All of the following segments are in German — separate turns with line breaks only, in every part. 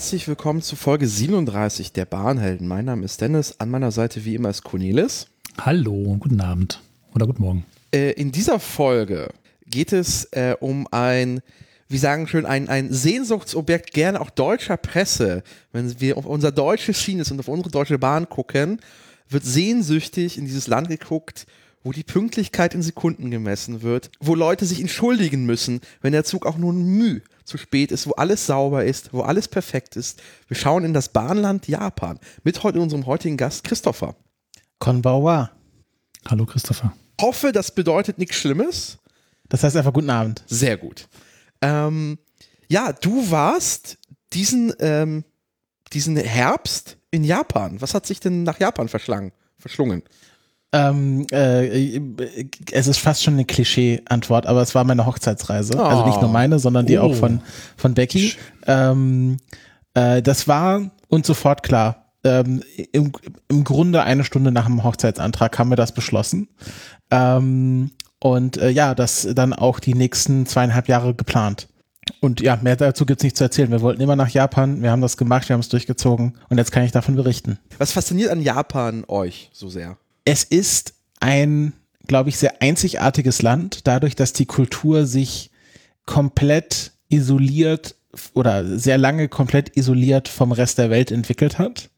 Herzlich willkommen zu Folge 37 der Bahnhelden. Mein Name ist Dennis, an meiner Seite wie immer ist Cornelis.
Hallo, guten Abend oder guten Morgen.
Äh, in dieser Folge geht es äh, um ein, wie sagen schön, ein, ein Sehnsuchtsobjekt, gerne auch deutscher Presse. Wenn wir auf unser deutsches Schienes und auf unsere deutsche Bahn gucken, wird sehnsüchtig in dieses Land geguckt, wo die Pünktlichkeit in Sekunden gemessen wird, wo Leute sich entschuldigen müssen, wenn der Zug auch nur ein Mühe zu spät ist, wo alles sauber ist, wo alles perfekt ist. Wir schauen in das Bahnland Japan mit heute unserem heutigen Gast Christopher.
Konbawa.
Hallo Christopher.
Hoffe, das bedeutet nichts Schlimmes.
Das heißt einfach guten Abend.
Sehr gut. Ähm, ja, du warst diesen, ähm, diesen Herbst in Japan. Was hat sich denn nach Japan verschlungen?
Ähm, äh, es ist fast schon eine Klischee-Antwort, aber es war meine Hochzeitsreise. Oh. Also nicht nur meine, sondern die oh. auch von, von Becky. Ähm, äh, das war uns sofort klar. Ähm, im, Im Grunde eine Stunde nach dem Hochzeitsantrag haben wir das beschlossen. Ähm, und äh, ja, das dann auch die nächsten zweieinhalb Jahre geplant. Und ja, mehr dazu gibt's nicht zu erzählen. Wir wollten immer nach Japan, wir haben das gemacht, wir haben es durchgezogen und jetzt kann ich davon berichten.
Was fasziniert an Japan euch so sehr?
Es ist ein, glaube ich, sehr einzigartiges Land, dadurch, dass die Kultur sich komplett isoliert oder sehr lange komplett isoliert vom Rest der Welt entwickelt hat.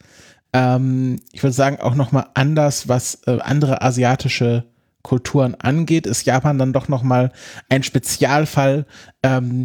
Ähm, ich würde sagen, auch nochmal anders, was äh, andere asiatische Kulturen angeht, ist Japan dann doch nochmal ein Spezialfall, ähm,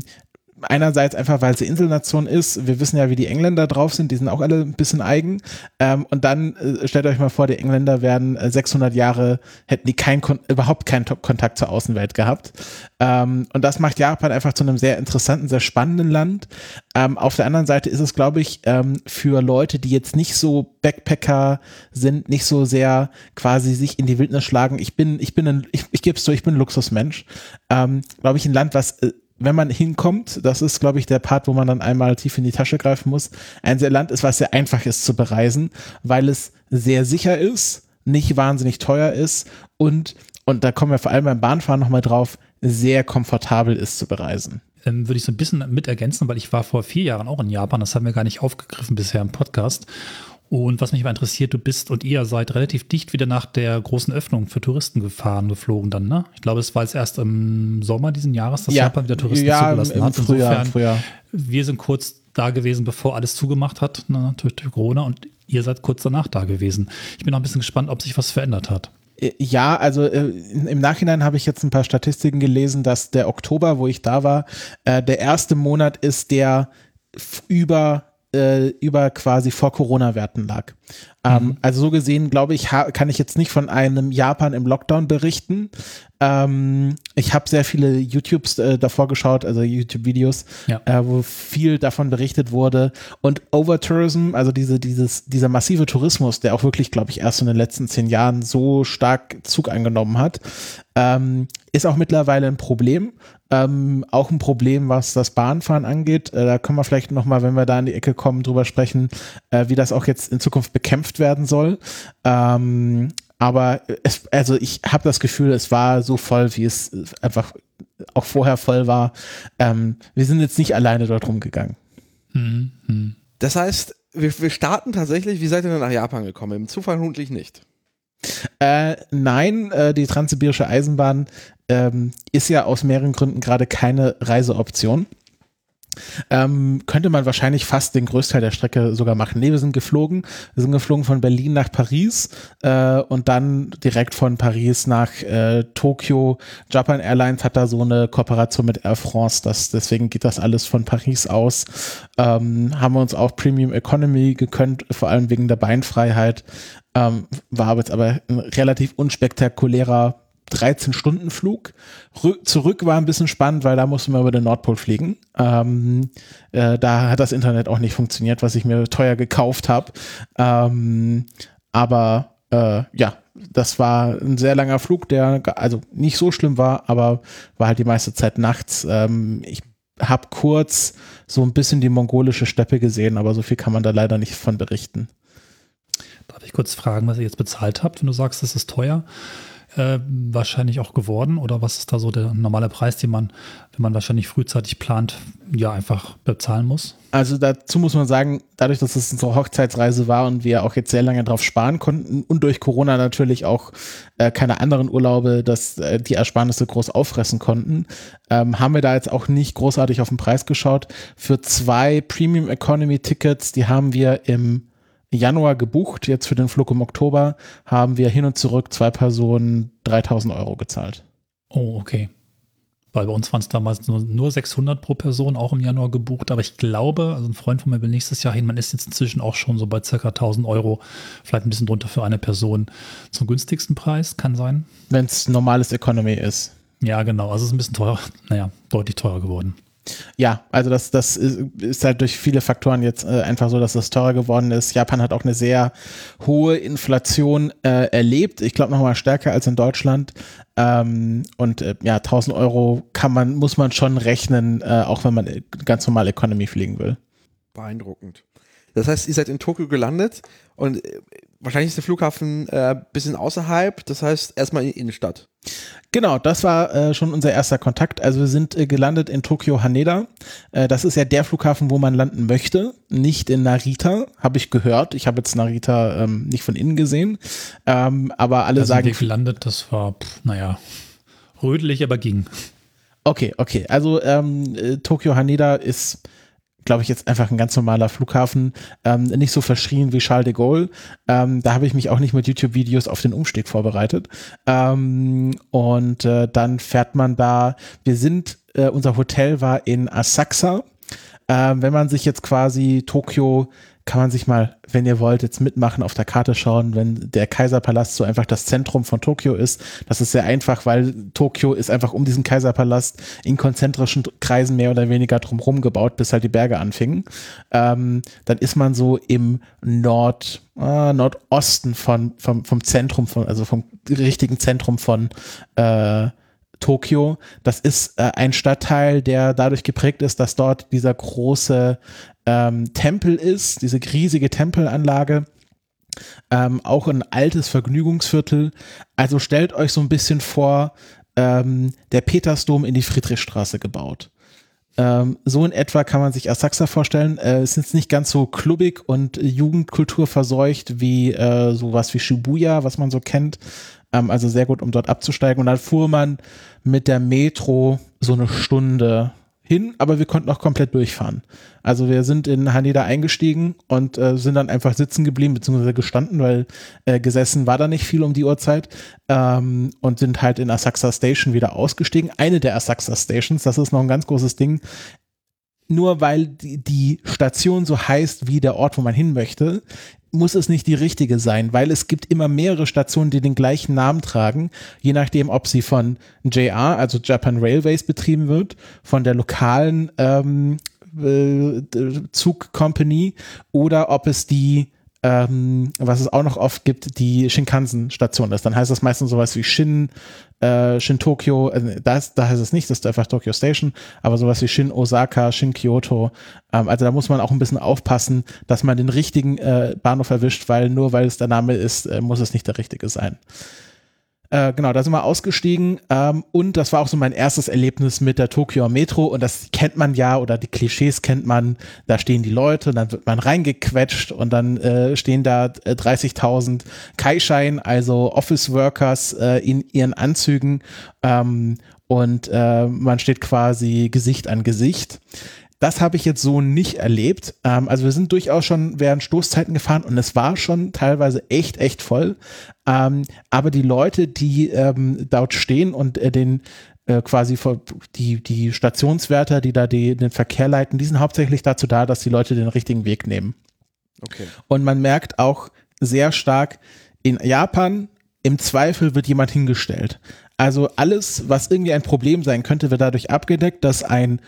einerseits einfach, weil sie Inselnation ist. Wir wissen ja, wie die Engländer drauf sind. Die sind auch alle ein bisschen eigen. Ähm, und dann äh, stellt euch mal vor, die Engländer werden äh, 600 Jahre, hätten die kein, überhaupt keinen Kontakt zur Außenwelt gehabt. Ähm, und das macht Japan einfach zu einem sehr interessanten, sehr spannenden Land. Ähm, auf der anderen Seite ist es, glaube ich, ähm, für Leute, die jetzt nicht so Backpacker sind, nicht so sehr quasi sich in die Wildnis schlagen. Ich bin, ich bin ein, ich, ich gebe es so, ich bin ein Luxusmensch. Ähm, glaube ich, ein Land, was äh, wenn man hinkommt, das ist, glaube ich, der Part, wo man dann einmal tief in die Tasche greifen muss, ein sehr Land ist, was sehr einfach ist zu bereisen, weil es sehr sicher ist, nicht wahnsinnig teuer ist und, und da kommen wir vor allem beim Bahnfahren nochmal drauf, sehr komfortabel ist zu bereisen.
Ähm, würde ich so ein bisschen mit ergänzen, weil ich war vor vier Jahren auch in Japan, das haben wir gar nicht aufgegriffen bisher im Podcast. Und was mich aber interessiert, du bist und ihr seid relativ dicht wieder nach der großen Öffnung für Touristen gefahren, geflogen dann, ne? Ich glaube, es war jetzt erst im Sommer diesen Jahres, dass ja. Japan wieder Touristen ja, zugelassen im, im hat.
Insofern, Frühjahr, Frühjahr.
wir sind kurz da gewesen, bevor alles zugemacht hat, ne, durch, Corona und ihr seid kurz danach da gewesen. Ich bin auch ein bisschen gespannt, ob sich was verändert hat.
Äh, ja, also äh, im Nachhinein habe ich jetzt ein paar Statistiken gelesen, dass der Oktober, wo ich da war, äh, der erste Monat ist, der über äh, über quasi vor Corona-Werten lag. Ähm, mhm. Also so gesehen, glaube ich, kann ich jetzt nicht von einem Japan im Lockdown berichten. Ähm, ich habe sehr viele YouTubes äh, davor geschaut, also YouTube-Videos, ja. äh, wo viel davon berichtet wurde. Und Overtourism, also diese, dieses, dieser massive Tourismus, der auch wirklich, glaube ich, erst in den letzten zehn Jahren so stark Zug eingenommen hat, ähm, ist auch mittlerweile ein Problem. Ähm, auch ein Problem, was das Bahnfahren angeht. Äh, da können wir vielleicht nochmal, wenn wir da in die Ecke kommen, drüber sprechen, äh, wie das auch jetzt in Zukunft bekämpft werden soll. Ähm, aber es, also ich habe das Gefühl, es war so voll, wie es einfach auch vorher voll war. Ähm, wir sind jetzt nicht alleine dort rumgegangen.
Mhm. Das heißt, wir, wir starten tatsächlich, wie seid ihr denn nach Japan gekommen? Im Zufall vermutlich nicht.
Äh, nein, äh, die Transsibirische Eisenbahn ähm, ist ja aus mehreren Gründen gerade keine Reiseoption. Ähm, könnte man wahrscheinlich fast den Großteil der Strecke sogar machen. Nee, wir sind geflogen. Wir sind geflogen von Berlin nach Paris äh, und dann direkt von Paris nach äh, Tokio. Japan Airlines hat da so eine Kooperation mit Air France. Das, deswegen geht das alles von Paris aus. Ähm, haben wir uns auch Premium Economy gekönnt, vor allem wegen der Beinfreiheit. Ähm, war jetzt aber ein relativ unspektakulärer 13-Stunden-Flug. Zurück war ein bisschen spannend, weil da mussten wir über den Nordpol fliegen. Ähm, äh, da hat das Internet auch nicht funktioniert, was ich mir teuer gekauft habe. Ähm, aber äh, ja, das war ein sehr langer Flug, der also nicht so schlimm war, aber war halt die meiste Zeit nachts. Ähm, ich habe kurz so ein bisschen die mongolische Steppe gesehen, aber so viel kann man da leider nicht von berichten.
Darf ich kurz fragen, was ihr jetzt bezahlt habt, wenn du sagst, das ist teuer? Äh, wahrscheinlich auch geworden? Oder was ist da so der normale Preis, den man, wenn man wahrscheinlich frühzeitig plant, ja einfach bezahlen muss?
Also dazu muss man sagen, dadurch, dass es unsere Hochzeitsreise war und wir auch jetzt sehr lange drauf sparen konnten und durch Corona natürlich auch äh, keine anderen Urlaube, dass äh, die Ersparnisse groß auffressen konnten, ähm, haben wir da jetzt auch nicht großartig auf den Preis geschaut. Für zwei Premium Economy Tickets, die haben wir im Januar gebucht. Jetzt für den Flug im Oktober haben wir hin und zurück zwei Personen 3000 Euro gezahlt.
Oh, okay. Weil bei uns waren es damals nur, nur 600 pro Person, auch im Januar gebucht. Aber ich glaube, also ein Freund von mir will nächstes Jahr hin, man ist jetzt inzwischen auch schon so bei circa 1000 Euro, vielleicht ein bisschen drunter für eine Person zum günstigsten Preis, kann sein.
Wenn es normales Economy ist.
Ja, genau. Also es ist ein bisschen teurer, naja, deutlich teurer geworden.
Ja, also das, das ist, halt durch viele Faktoren jetzt äh, einfach so, dass es teurer geworden ist. Japan hat auch eine sehr hohe Inflation äh, erlebt. Ich glaube noch mal stärker als in Deutschland. Ähm, und äh, ja, 1000 Euro kann man, muss man schon rechnen, äh, auch wenn man ganz normal Economy fliegen will.
Beeindruckend. Das heißt, ihr seid in Tokio gelandet und äh, wahrscheinlich ist der Flughafen ein äh, bisschen außerhalb. Das heißt, erstmal in die Innenstadt.
Genau, das war äh, schon unser erster Kontakt. Also wir sind äh, gelandet in Tokio Haneda. Äh, das ist ja der Flughafen, wo man landen möchte, nicht in Narita, habe ich gehört. Ich habe jetzt Narita ähm, nicht von innen gesehen, ähm, aber alle
da
sagen.
Sind wir gelandet, das war, pff, naja, rötlich, aber ging.
Okay, okay. Also ähm, äh, Tokio Haneda ist glaube ich, jetzt einfach ein ganz normaler Flughafen, ähm, nicht so verschrien wie Charles de Gaulle. Ähm, da habe ich mich auch nicht mit YouTube-Videos auf den Umstieg vorbereitet. Ähm, und äh, dann fährt man da, wir sind, äh, unser Hotel war in Asakusa. Ähm, wenn man sich jetzt quasi Tokio kann man sich mal, wenn ihr wollt, jetzt mitmachen, auf der Karte schauen, wenn der Kaiserpalast so einfach das Zentrum von Tokio ist. Das ist sehr einfach, weil Tokio ist einfach um diesen Kaiserpalast in konzentrischen Kreisen mehr oder weniger drumherum gebaut, bis halt die Berge anfingen. Ähm, dann ist man so im Nord, äh, Nordosten von, vom, vom Zentrum von, also vom richtigen Zentrum von äh, Tokio. Das ist äh, ein Stadtteil, der dadurch geprägt ist, dass dort dieser große ähm, Tempel ist, diese riesige Tempelanlage. Ähm, auch ein altes Vergnügungsviertel. Also stellt euch so ein bisschen vor, ähm, der Petersdom in die Friedrichstraße gebaut. Ähm, so in etwa kann man sich Asakusa vorstellen. Äh, es ist nicht ganz so klubbig und Jugendkultur verseucht wie äh, sowas wie Shibuya, was man so kennt. Ähm, also sehr gut, um dort abzusteigen. Und dann fuhr man mit der Metro so eine Stunde hin, aber wir konnten auch komplett durchfahren. Also wir sind in Haneda eingestiegen und äh, sind dann einfach sitzen geblieben, beziehungsweise gestanden, weil äh, gesessen war da nicht viel um die Uhrzeit ähm, und sind halt in Asakusa Station wieder ausgestiegen. Eine der Asakusa Stations, das ist noch ein ganz großes Ding. Nur weil die, die Station so heißt wie der Ort, wo man hin möchte, muss es nicht die richtige sein, weil es gibt immer mehrere Stationen, die den gleichen Namen tragen, je nachdem, ob sie von JR, also Japan Railways, betrieben wird, von der lokalen ähm, äh, Zugcompany oder ob es die ähm, was es auch noch oft gibt, die Shinkansen-Station ist. Dann heißt das meistens sowas wie Shin, äh, Shin Tokyo, äh, das, da heißt es nicht, das ist einfach Tokyo Station, aber sowas wie Shin Osaka, Shin Kyoto. Ähm, also da muss man auch ein bisschen aufpassen, dass man den richtigen äh, Bahnhof erwischt, weil nur weil es der Name ist, äh, muss es nicht der richtige sein. Äh, genau, da sind wir ausgestiegen ähm, und das war auch so mein erstes Erlebnis mit der Tokyo Metro und das kennt man ja oder die Klischees kennt man. Da stehen die Leute, dann wird man reingequetscht und dann äh, stehen da 30.000 äh, Kaischein, also Office Workers äh, in ihren Anzügen ähm, und äh, man steht quasi Gesicht an Gesicht. Das habe ich jetzt so nicht erlebt. Ähm, also wir sind durchaus schon während Stoßzeiten gefahren und es war schon teilweise echt, echt voll. Ähm, aber die Leute, die ähm, dort stehen und äh, den äh, quasi die, die Stationswärter, die da die, den Verkehr leiten, die sind hauptsächlich dazu da, dass die Leute den richtigen Weg nehmen. Okay. Und man merkt auch sehr stark, in Japan im Zweifel wird jemand hingestellt. Also alles, was irgendwie ein Problem sein könnte, wird dadurch abgedeckt, dass ein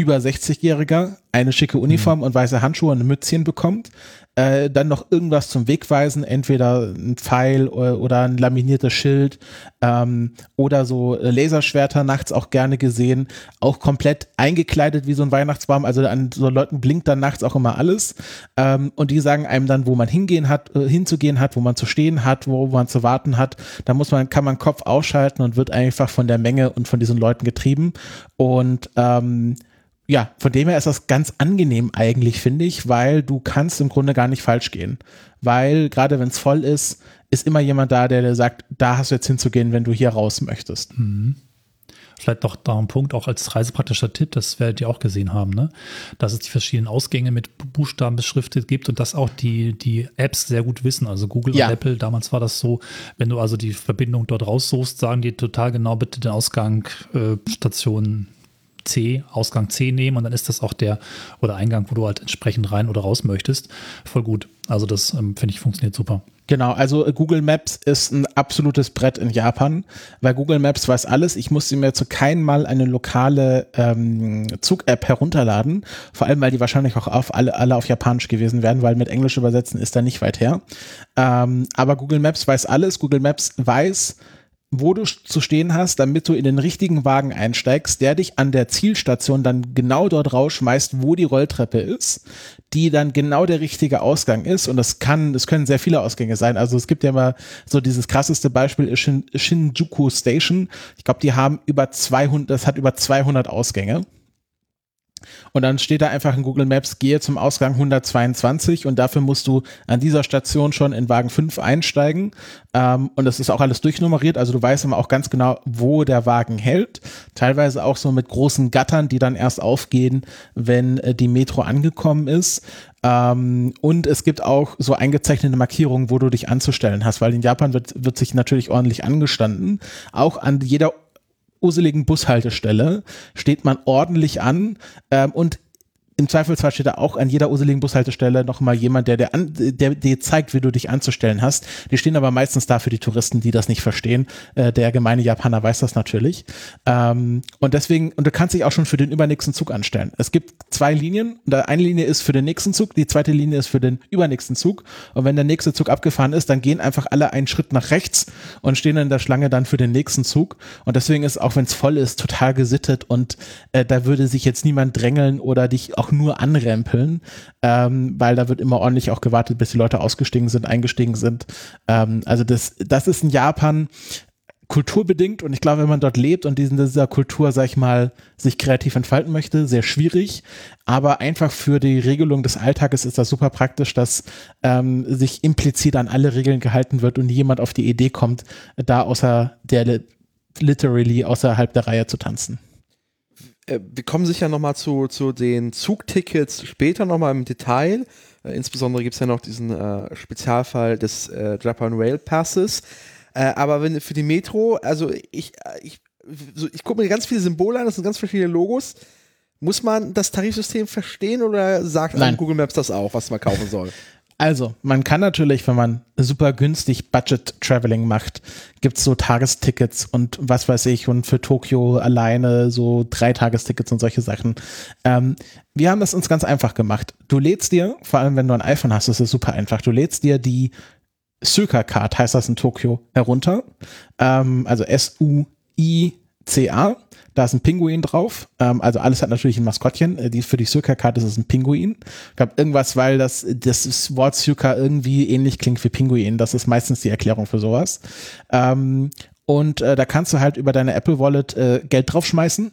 über 60-Jähriger eine schicke Uniform und weiße Handschuhe und ein Mützchen bekommt, äh, dann noch irgendwas zum Wegweisen, entweder ein Pfeil oder, oder ein laminiertes Schild ähm, oder so Laserschwerter nachts auch gerne gesehen, auch komplett eingekleidet wie so ein Weihnachtsbaum, also an so Leuten blinkt dann nachts auch immer alles. Ähm, und die sagen einem dann, wo man hingehen hat, äh, hinzugehen hat, wo man zu stehen hat, wo man zu warten hat, da muss man, kann man Kopf ausschalten und wird einfach von der Menge und von diesen Leuten getrieben. Und ähm, ja, von dem her ist das ganz angenehm eigentlich, finde ich, weil du kannst im Grunde gar nicht falsch gehen. Weil gerade wenn es voll ist, ist immer jemand da, der dir sagt, da hast du jetzt hinzugehen, wenn du hier raus möchtest. Mhm.
Vielleicht doch da ein Punkt auch als reisepraktischer Tipp, das werdet ihr auch gesehen haben, ne? dass es die verschiedenen Ausgänge mit Buchstaben beschriftet gibt und dass auch die, die Apps sehr gut wissen. Also Google ja. und Apple, damals war das so, wenn du also die Verbindung dort raussuchst, sagen die total genau bitte den Ausgang äh, Station C, Ausgang C nehmen und dann ist das auch der oder Eingang, wo du halt entsprechend rein oder raus möchtest. Voll gut. Also das ähm, finde ich funktioniert super.
Genau, also äh, Google Maps ist ein absolutes Brett in Japan, weil Google Maps weiß alles. Ich musste mir zu keinem Mal eine lokale ähm, Zug-App herunterladen, vor allem weil die wahrscheinlich auch auf alle, alle auf Japanisch gewesen wären, weil mit Englisch übersetzen ist da nicht weit her. Ähm, aber Google Maps weiß alles. Google Maps weiß, wo du zu stehen hast, damit du in den richtigen Wagen einsteigst, der dich an der Zielstation dann genau dort rausschmeißt, wo die Rolltreppe ist, die dann genau der richtige Ausgang ist. Und das kann, das können sehr viele Ausgänge sein. Also es gibt ja mal so dieses krasseste Beispiel Shin, Shinjuku Station. Ich glaube, die haben über 200, das hat über 200 Ausgänge. Und dann steht da einfach in Google Maps, gehe zum Ausgang 122 und dafür musst du an dieser Station schon in Wagen 5 einsteigen. Ähm, und das ist auch alles durchnummeriert, also du weißt immer auch ganz genau, wo der Wagen hält. Teilweise auch so mit großen Gattern, die dann erst aufgehen, wenn äh, die Metro angekommen ist. Ähm, und es gibt auch so eingezeichnete Markierungen, wo du dich anzustellen hast, weil in Japan wird, wird sich natürlich ordentlich angestanden. Auch an jeder useligen Bushaltestelle steht man ordentlich an ähm, und im Zweifelsfall steht da auch an jeder useligen Bushaltestelle nochmal jemand, der, der, an, der dir zeigt, wie du dich anzustellen hast. Die stehen aber meistens da für die Touristen, die das nicht verstehen. Äh, der gemeine Japaner weiß das natürlich. Ähm, und deswegen, und du kannst dich auch schon für den übernächsten Zug anstellen. Es gibt zwei Linien. Eine Linie ist für den nächsten Zug, die zweite Linie ist für den übernächsten Zug. Und wenn der nächste Zug abgefahren ist, dann gehen einfach alle einen Schritt nach rechts und stehen in der Schlange dann für den nächsten Zug. Und deswegen ist, auch wenn es voll ist, total gesittet und äh, da würde sich jetzt niemand drängeln oder dich auch nur anrempeln, ähm, weil da wird immer ordentlich auch gewartet, bis die Leute ausgestiegen sind, eingestiegen sind. Ähm, also das, das ist in Japan kulturbedingt und ich glaube, wenn man dort lebt und in dieser Kultur, sag ich mal, sich kreativ entfalten möchte, sehr schwierig. Aber einfach für die Regelung des Alltages ist das super praktisch, dass ähm, sich implizit an alle Regeln gehalten wird und niemand auf die Idee kommt, da außer der literally außerhalb der Reihe zu tanzen.
Äh, wir kommen sicher nochmal zu, zu den Zugtickets später nochmal im Detail. Äh, insbesondere gibt es ja noch diesen äh, Spezialfall des äh, Japan Rail Passes. Äh, aber wenn für die Metro, also ich, äh, ich, so, ich gucke mir ganz viele Symbole an, das sind ganz verschiedene Logos. Muss man das Tarifsystem verstehen oder sagt Google Maps das auch, was man kaufen soll?
Also, man kann natürlich, wenn man super günstig Budget Traveling macht, gibt's so Tagestickets und was weiß ich und für Tokio alleine so drei Tagestickets und solche Sachen. Ähm, wir haben das uns ganz einfach gemacht. Du lädst dir, vor allem wenn du ein iPhone hast, ist super einfach, du lädst dir die Suica Card, heißt das in Tokio, herunter. Ähm, also S-U-I-C-A da ist ein Pinguin drauf. Ähm, also alles hat natürlich ein Maskottchen. Äh, die, für die Suka-Karte ist es ein Pinguin. Ich glaube, irgendwas, weil das, das Wort Suka irgendwie ähnlich klingt wie Pinguin. Das ist meistens die Erklärung für sowas. Ähm, und äh, da kannst du halt über deine Apple Wallet äh, Geld draufschmeißen.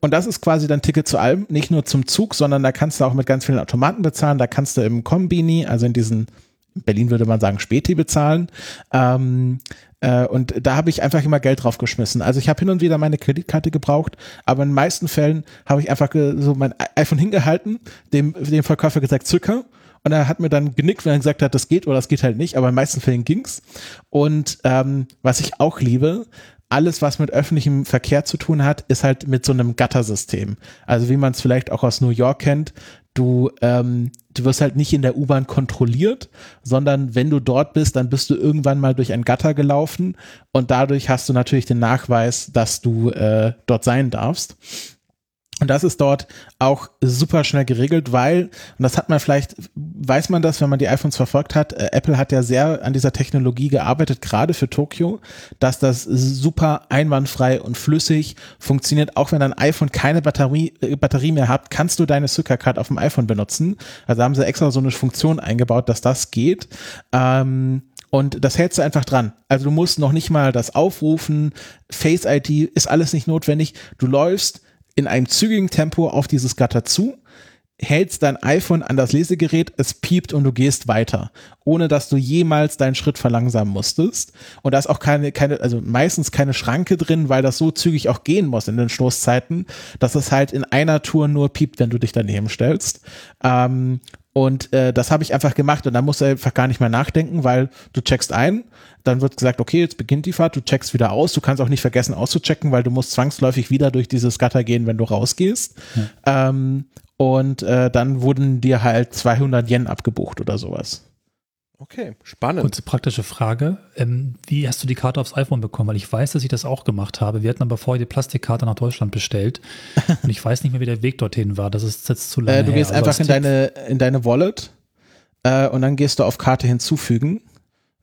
Und das ist quasi dein Ticket zu allem, nicht nur zum Zug, sondern da kannst du auch mit ganz vielen Automaten bezahlen. Da kannst du im Kombini, also in diesen Berlin würde man sagen Späti bezahlen. Ähm, äh, und da habe ich einfach immer Geld draufgeschmissen. Also ich habe hin und wieder meine Kreditkarte gebraucht, aber in den meisten Fällen habe ich einfach so mein iPhone hingehalten, dem, dem Verkäufer gesagt, Zucker. Und er hat mir dann genickt, wenn er gesagt hat, das geht oder das geht halt nicht, aber in den meisten Fällen ging's. Und ähm, was ich auch liebe, alles, was mit öffentlichem Verkehr zu tun hat, ist halt mit so einem Gattersystem. Also wie man es vielleicht auch aus New York kennt, du, ähm, du wirst halt nicht in der U-Bahn kontrolliert, sondern wenn du dort bist, dann bist du irgendwann mal durch ein Gatter gelaufen und dadurch hast du natürlich den Nachweis, dass du äh, dort sein darfst. Und das ist dort auch super schnell geregelt, weil, und das hat man vielleicht, weiß man das, wenn man die iPhones verfolgt hat, äh, Apple hat ja sehr an dieser Technologie gearbeitet, gerade für Tokio, dass das super einwandfrei und flüssig funktioniert. Auch wenn dein iPhone keine Batterie, äh, Batterie mehr hat, kannst du deine Suica-Card auf dem iPhone benutzen. Also haben sie extra so eine Funktion eingebaut, dass das geht. Ähm, und das hältst du einfach dran. Also du musst noch nicht mal das aufrufen. Face ID ist alles nicht notwendig. Du läufst, in einem zügigen Tempo auf dieses Gatter zu, hältst dein iPhone an das Lesegerät, es piept und du gehst weiter, ohne dass du jemals deinen Schritt verlangsamen musstest. Und da ist auch keine, keine, also meistens keine Schranke drin, weil das so zügig auch gehen muss in den Stoßzeiten, dass es halt in einer Tour nur piept, wenn du dich daneben stellst. Ähm, und äh, das habe ich einfach gemacht und da musst du einfach gar nicht mehr nachdenken, weil du checkst ein, dann wird gesagt, okay, jetzt beginnt die Fahrt, du checkst wieder aus, du kannst auch nicht vergessen auszuchecken, weil du musst zwangsläufig wieder durch dieses Gatter gehen, wenn du rausgehst. Ja. Ähm, und äh, dann wurden dir halt 200 Yen abgebucht oder sowas.
Okay, spannend.
Kurze praktische Frage. Ähm, wie hast du die Karte aufs iPhone bekommen? Weil ich weiß, dass ich das auch gemacht habe. Wir hatten aber vorher die Plastikkarte nach Deutschland bestellt und ich weiß nicht mehr, wie der Weg dorthin war. Das ist jetzt zu lange
äh, Du gehst
her. Also
einfach in deine, in deine Wallet äh, und dann gehst du auf Karte hinzufügen.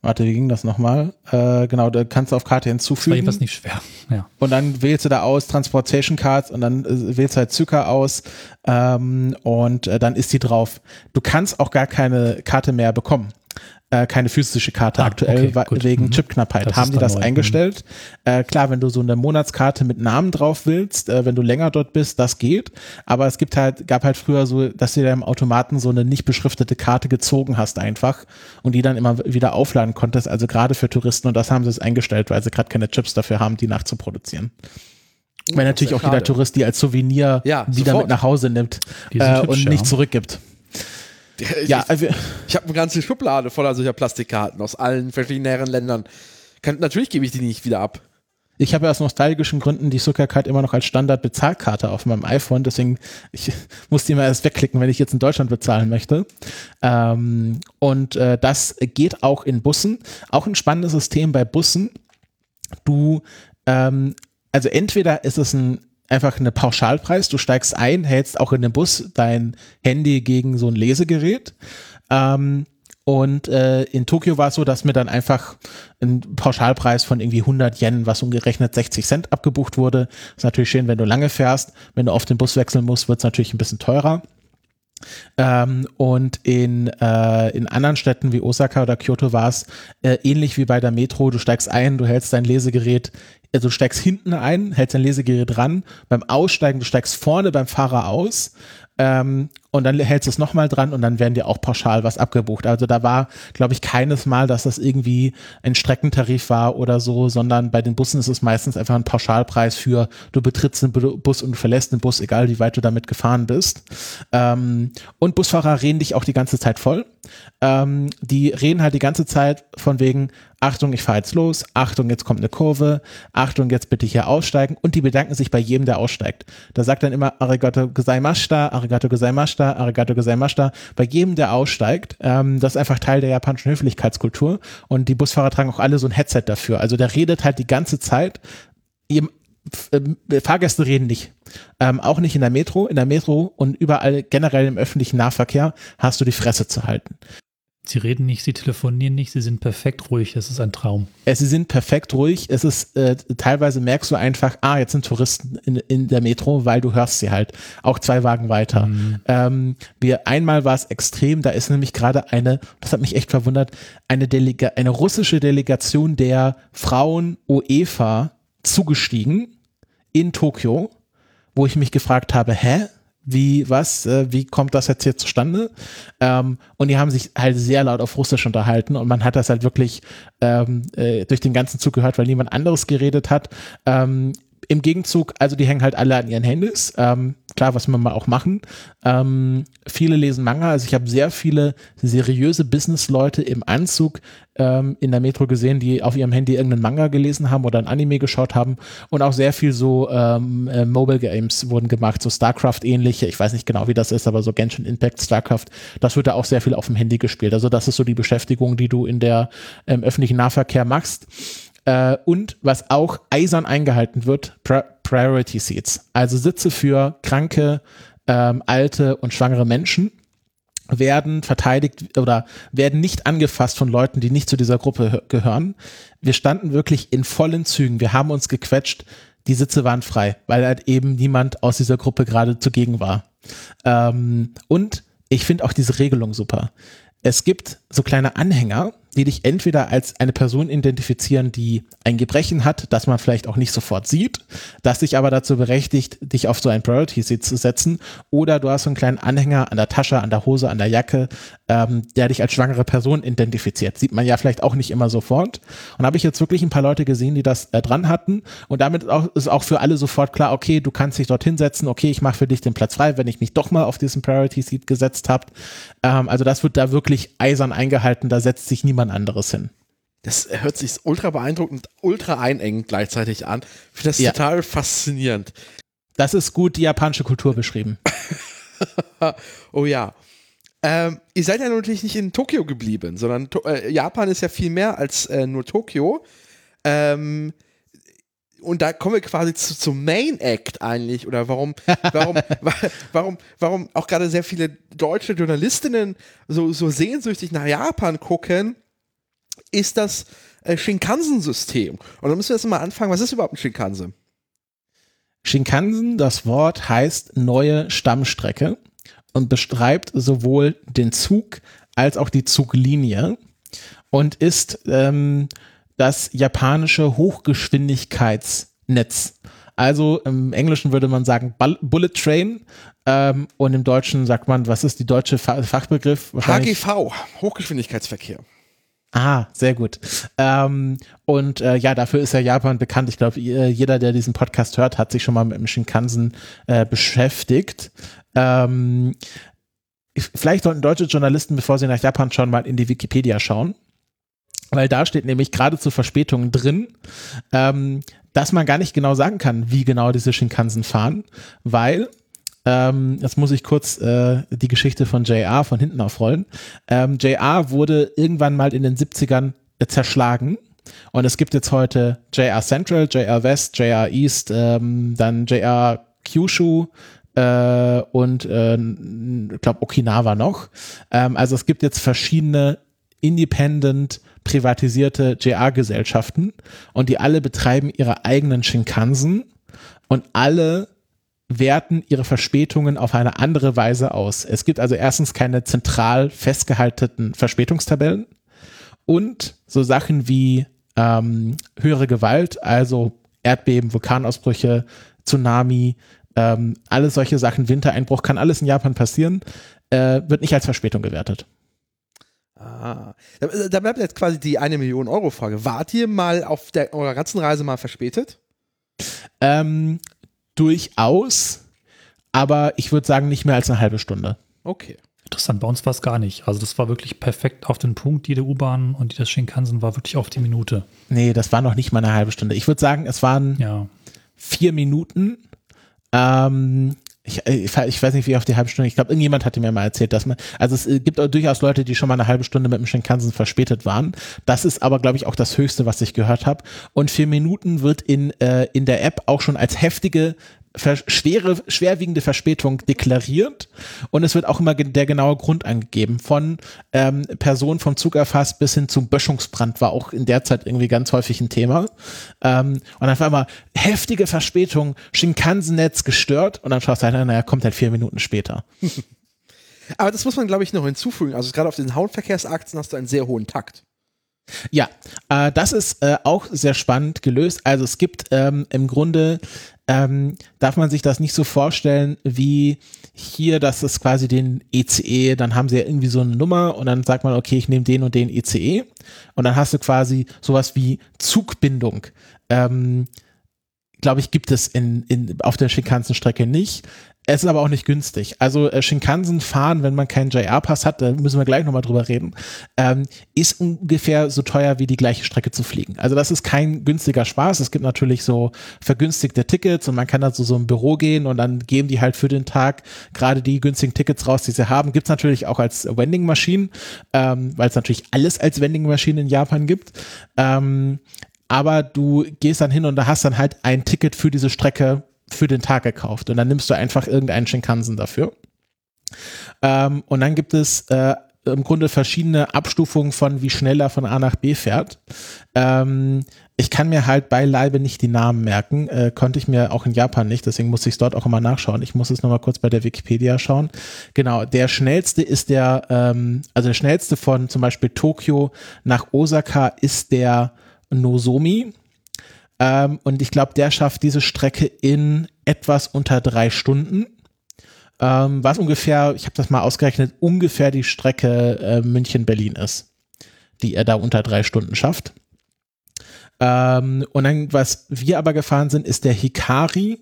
Warte, wie ging das nochmal? Äh, genau, da kannst du auf Karte hinzufügen. Das war
jedenfalls nicht schwer, ja.
Und dann wählst du da aus Transportation Cards und dann äh, wählst du halt Zucker aus ähm, und äh, dann ist die drauf. Du kannst auch gar keine Karte mehr bekommen äh, keine physische Karte ah, aktuell okay, wegen mhm. Chipknappheit. Das Haben die das neu. eingestellt? Mhm. Äh, klar, wenn du so eine Monatskarte mit Namen drauf willst, äh, wenn du länger dort bist, das geht. Aber es gibt halt, gab halt früher so, dass du dir im Automaten so eine nicht beschriftete Karte gezogen hast einfach und die dann immer wieder aufladen konntest. Also gerade für Touristen und das haben sie es eingestellt, weil sie gerade keine Chips dafür haben, die nachzuproduzieren. Weil natürlich auch jeder Tourist die als Souvenir ja, wieder sofort. mit nach Hause nimmt äh, und nicht zurückgibt.
Ich, ja, also, ich habe eine ganze Schublade voller solcher Plastikkarten aus allen verschiedenen Ländern. Kann, natürlich gebe ich die nicht wieder ab.
Ich habe ja aus nostalgischen Gründen die Zuckercard immer noch als Standard-Bezahlkarte auf meinem iPhone, deswegen ich muss die mal erst wegklicken, wenn ich jetzt in Deutschland bezahlen möchte. Ähm, und äh, das geht auch in Bussen. Auch ein spannendes System bei Bussen. Du, ähm, also entweder ist es ein einfach eine Pauschalpreis. Du steigst ein, hältst auch in den Bus dein Handy gegen so ein Lesegerät. Ähm, und äh, in Tokio war es so, dass mir dann einfach ein Pauschalpreis von irgendwie 100 Yen, was umgerechnet 60 Cent abgebucht wurde. Ist natürlich schön, wenn du lange fährst. Wenn du auf den Bus wechseln musst, wird es natürlich ein bisschen teurer. Ähm, und in, äh, in anderen Städten wie Osaka oder Kyoto war es äh, ähnlich wie bei der Metro. Du steigst ein, du hältst dein Lesegerät also du steigst hinten ein, hältst dein Lesegerät dran, beim Aussteigen, du steigst vorne beim Fahrer aus ähm, und dann hältst du es nochmal dran und dann werden dir auch pauschal was abgebucht. Also da war, glaube ich, keines Mal, dass das irgendwie ein Streckentarif war oder so, sondern bei den Bussen ist es meistens einfach ein Pauschalpreis für, du betrittst den Bus und verlässt den Bus, egal wie weit du damit gefahren bist. Ähm, und Busfahrer reden dich auch die ganze Zeit voll. Ähm, die reden halt die ganze Zeit von wegen, Achtung, ich fahre jetzt los, Achtung, jetzt kommt eine Kurve, Achtung, jetzt bitte hier aussteigen und die bedanken sich bei jedem, der aussteigt. Da sagt dann immer Arigato gozaimashita, Arigato gozaimashita, Arigato gozaimashita, bei jedem, der aussteigt. Ähm, das ist einfach Teil der japanischen Höflichkeitskultur und die Busfahrer tragen auch alle so ein Headset dafür. Also der redet halt die ganze Zeit. Äh, Fahrgäste reden nicht. Ähm, auch nicht in der Metro. In der Metro und überall generell im öffentlichen Nahverkehr hast du die Fresse zu halten.
Sie reden nicht, sie telefonieren nicht, sie sind perfekt ruhig. Das ist ein Traum.
Äh, sie sind perfekt ruhig. Es ist äh, teilweise merkst du einfach, ah, jetzt sind Touristen in, in der Metro, weil du hörst sie halt. Auch zwei Wagen weiter. Mhm. Ähm, wir, einmal war es extrem, da ist nämlich gerade eine, das hat mich echt verwundert, eine, Delega eine russische Delegation der Frauen UEFA zugestiegen in Tokio, wo ich mich gefragt habe, hä? Wie, was, äh, wie kommt das jetzt hier zustande? Ähm, und die haben sich halt sehr laut auf Russisch unterhalten und man hat das halt wirklich ähm, äh, durch den ganzen Zug gehört, weil niemand anderes geredet hat. Ähm, im Gegenzug, also die hängen halt alle an ihren Handys. Ähm, klar, was wir mal auch machen. Ähm, viele lesen Manga. Also ich habe sehr viele seriöse Business-Leute im Anzug ähm, in der Metro gesehen, die auf ihrem Handy irgendeinen Manga gelesen haben oder ein Anime geschaut haben. Und auch sehr viel so ähm, äh, Mobile Games wurden gemacht, so StarCraft ähnliche. Ich weiß nicht genau, wie das ist, aber so Genshin Impact, StarCraft, das wird da auch sehr viel auf dem Handy gespielt. Also das ist so die Beschäftigung, die du in der ähm, öffentlichen Nahverkehr machst. Äh, und was auch eisern eingehalten wird, Pri Priority Seats. Also Sitze für kranke, ähm, alte und schwangere Menschen werden verteidigt oder werden nicht angefasst von Leuten, die nicht zu dieser Gruppe gehören. Wir standen wirklich in vollen Zügen. Wir haben uns gequetscht. Die Sitze waren frei, weil halt eben niemand aus dieser Gruppe gerade zugegen war. Ähm, und ich finde auch diese Regelung super. Es gibt so kleine Anhänger, die dich entweder als eine Person identifizieren, die ein Gebrechen hat, das man vielleicht auch nicht sofort sieht, das dich aber dazu berechtigt, dich auf so ein Priority Seat zu setzen, oder du hast so einen kleinen Anhänger an der Tasche, an der Hose, an der Jacke, ähm, der dich als schwangere Person identifiziert. Sieht man ja vielleicht auch nicht immer sofort. Und habe ich jetzt wirklich ein paar Leute gesehen, die das äh, dran hatten. Und damit ist auch, ist auch für alle sofort klar, okay, du kannst dich dorthin setzen, okay, ich mache für dich den Platz frei, wenn ich mich doch mal auf diesen Priority Seat gesetzt habe. Ähm, also das wird da wirklich eisern eingehalten, da setzt sich niemand anderes hin.
Das hört sich ultra beeindruckend, ultra einengend gleichzeitig an. Ich finde das
Ja.
total faszinierend.
Das ist gut die japanische Kultur beschrieben.
oh ja. Ähm, ihr seid ja natürlich nicht in Tokio geblieben, sondern to äh, Japan ist ja viel mehr als äh, nur Tokio. Ähm, und da kommen wir quasi zu, zum Main Act eigentlich, oder warum, warum, wa warum, warum auch gerade sehr viele deutsche Journalistinnen so, so sehnsüchtig nach Japan gucken, ist das äh, Shinkansen-System. Und da müssen wir jetzt mal anfangen, was ist überhaupt ein Shinkansen?
Shinkansen, das Wort heißt neue Stammstrecke und beschreibt sowohl den Zug als auch die Zuglinie und ist ähm, das japanische Hochgeschwindigkeitsnetz. Also im Englischen würde man sagen Bul- Bullet Train ähm, und im Deutschen sagt man, was ist die deutsche Fa Fachbegriff?
HGV, Hochgeschwindigkeitsverkehr.
Ah, sehr gut. Ähm, und äh, ja, dafür ist ja Japan bekannt. Ich glaube, jeder, der diesen Podcast hört, hat sich schon mal mit dem Shinkansen äh, beschäftigt. Ähm, ich- vielleicht sollten deutsche Journalisten, bevor sie nach Japan schauen, mal in die Wikipedia schauen. Weil da steht nämlich gerade zu Verspätungen drin, ähm, dass man gar nicht genau sagen kann, wie genau diese Shinkansen fahren, weil ähm, jetzt muss ich kurz äh, die Geschichte von JR von hinten aufrollen. Ähm, JR wurde irgendwann mal in den 70ern äh, zerschlagen. Und es gibt jetzt heute JR Central, JR West, JR East, ähm, dann JR Kyushu äh, und äh, ich glaube Okinawa noch. Ähm, also es gibt jetzt verschiedene independent privatisierte JR-Gesellschaften und die alle betreiben ihre eigenen Shinkansen und alle werten ihre Verspätungen auf eine andere Weise aus. Es gibt also erstens keine zentral festgehaltenen Verspätungstabellen und so Sachen wie ähm, höhere Gewalt, also Erdbeben, Vulkanausbrüche, Tsunami, ähm, alle solche Sachen, Wintereinbruch, kann alles in Japan passieren, äh, wird nicht als Verspätung gewertet.
Ah. Da, da bleibt jetzt quasi die eine Million Euro Frage. Wart ihr mal auf der, eurer ganzen Reise mal verspätet?
Ähm, durchaus, aber ich würde sagen nicht mehr als eine halbe Stunde.
Okay.
Interessant, bei uns war es gar nicht. Also das war wirklich perfekt auf den Punkt, jede U-Bahn und das Shinkansen war wirklich auf die Minute.
Nee, das war noch nicht mal eine halbe Stunde. Ich würde sagen, es waren
Ja.
vier Minuten. Ähm, ich, ich, ich weiß nicht, wie auf die halbe Stunde. Ich glaube, irgendjemand hatte mir mal erzählt, dass man, also es äh, gibt auch durchaus Leute, die schon mal eine halbe Stunde mit dem Shinkansen verspätet waren. Das ist aber, glaube ich, auch das Höchste, was ich gehört habe. Und vier Minuten wird in, äh, in der App auch schon als heftige schwere, schwerwiegende Verspätung deklariert und es wird auch immer der genaue Grund angegeben. Von ähm, Person vom Zug erfasst bis hin zum Böschungsbrand war auch in der Zeit irgendwie ganz häufig ein Thema. Ähm, und dann war immer heftige Verspätung, Shinkansen-Netz gestört und dann schaust du halt, naja, kommt halt vier Minuten später.
Aber das muss man, glaube ich, noch hinzufügen. Also gerade auf den Hauptverkehrsachsen hast du einen sehr hohen Takt.
Ja, äh, das ist äh, auch sehr spannend gelöst. Also es gibt ähm, im Grunde, ähm, darf man sich das nicht so vorstellen wie hier, dass es quasi den ECE, dann haben sie ja irgendwie so eine Nummer und dann sagt man, okay, ich nehme den und den ECE und dann hast du quasi sowas wie Zugbindung. Ähm, glaube ich, gibt es in, in, auf der Shinkansen-Strecke nicht. Es ist aber auch nicht günstig. Also äh, Shinkansen fahren, wenn man keinen JR-Pass hat, da müssen wir gleich nochmal drüber reden, ähm, ist ungefähr so teuer wie die gleiche Strecke zu fliegen. Also das ist kein günstiger Spaß. Es gibt natürlich so vergünstigte Tickets und man kann dann zu so einem Büro gehen und dann geben die halt für den Tag gerade die günstigen Tickets raus, die sie haben. Gibt es natürlich auch als Vending-Maschinen, ähm, weil es natürlich alles als Vending-Maschinen in Japan gibt. Ähm, aber du gehst dann hin und da hast dann halt ein Ticket für diese Strecke für den Tag gekauft und dann nimmst du einfach irgendeinen Shinkansen dafür. Ähm, und dann gibt es äh, im Grunde verschiedene Abstufungen von, wie schnell er von A nach B fährt. Ähm, ich kann mir halt beileibe nicht die Namen merken, äh, konnte ich mir auch in Japan nicht, deswegen musste ich es dort auch immer nachschauen. Ich muss es nochmal kurz bei der Wikipedia schauen. Genau, der schnellste ist der, ähm, also der schnellste von zum Beispiel Tokio nach Osaka ist der Nozomi. Ähm, und ich glaube, der schafft diese Strecke in etwas unter drei Stunden ähm, was ungefähr, ich habe das mal ausgerechnet, ungefähr die Strecke äh, München-Berlin ist, die er da unter drei Stunden schafft. Ähm, und dann, was wir aber gefahren sind, ist der Hikari.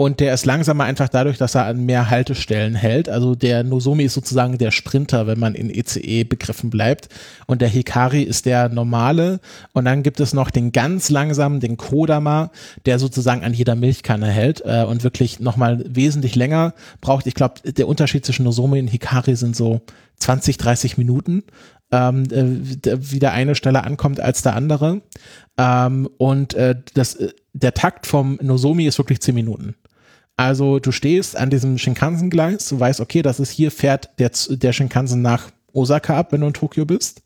Und der ist langsamer einfach dadurch, dass er an mehr Haltestellen hält. Also der Nozomi ist sozusagen der Sprinter, wenn man in ECE-Begriffen bleibt. Und der Hikari ist der normale. Und dann gibt es noch den ganz langsamen, den Kodama, der sozusagen an jeder Milchkanne hält äh, und wirklich nochmal wesentlich länger braucht. Ich glaube, der Unterschied zwischen Nozomi und Hikari sind so 20, 30 Minuten ähm, äh, wie der eine schneller ankommt als der andere. Ähm, und äh, das, äh, der Takt vom Nozomi ist wirklich 10 Minuten. Also du stehst an diesem Shinkansen-Gleis, du weißt, okay, das ist hier, fährt der, der Shinkansen nach Osaka ab, wenn du in Tokio bist.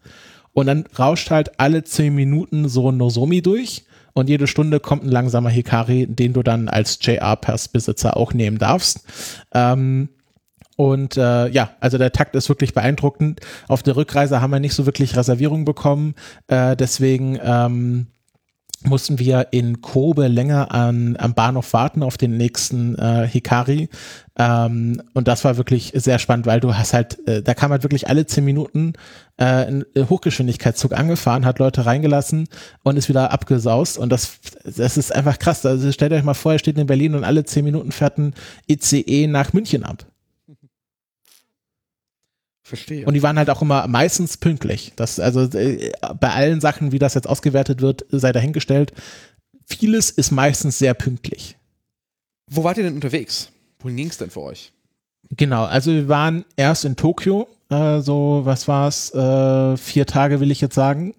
Und dann rauscht halt alle zehn Minuten so ein Nozomi durch und jede Stunde kommt ein langsamer Hikari, den du dann als JR-Pass-Besitzer auch nehmen darfst. Ähm, und äh, ja, also der Takt ist wirklich beeindruckend. Auf der Rückreise haben wir nicht so wirklich Reservierung bekommen. Äh, deswegen ähm, mussten wir in Kobe länger an, am Bahnhof warten auf den nächsten äh, Hikari. Ähm, und das war wirklich sehr spannend, weil du hast halt, äh, da kam halt wirklich alle zehn Minuten äh, ein Hochgeschwindigkeitszug angefahren, hat Leute reingelassen und ist wieder abgesaust. Und das, das ist einfach krass. Also stellt euch mal vor, er steht in Berlin und alle zehn Minuten fährt ein ICE nach München ab.
Verstehe.
Und die waren halt auch immer meistens pünktlich. Das, also äh, bei allen Sachen, wie das jetzt ausgewertet wird, sei dahingestellt. Vieles ist meistens sehr pünktlich.
Wo wart ihr denn unterwegs? Wohin ging es denn für euch?
Genau, also wir waren erst in Tokio, äh, so, was war's, äh, vier Tage will ich jetzt sagen.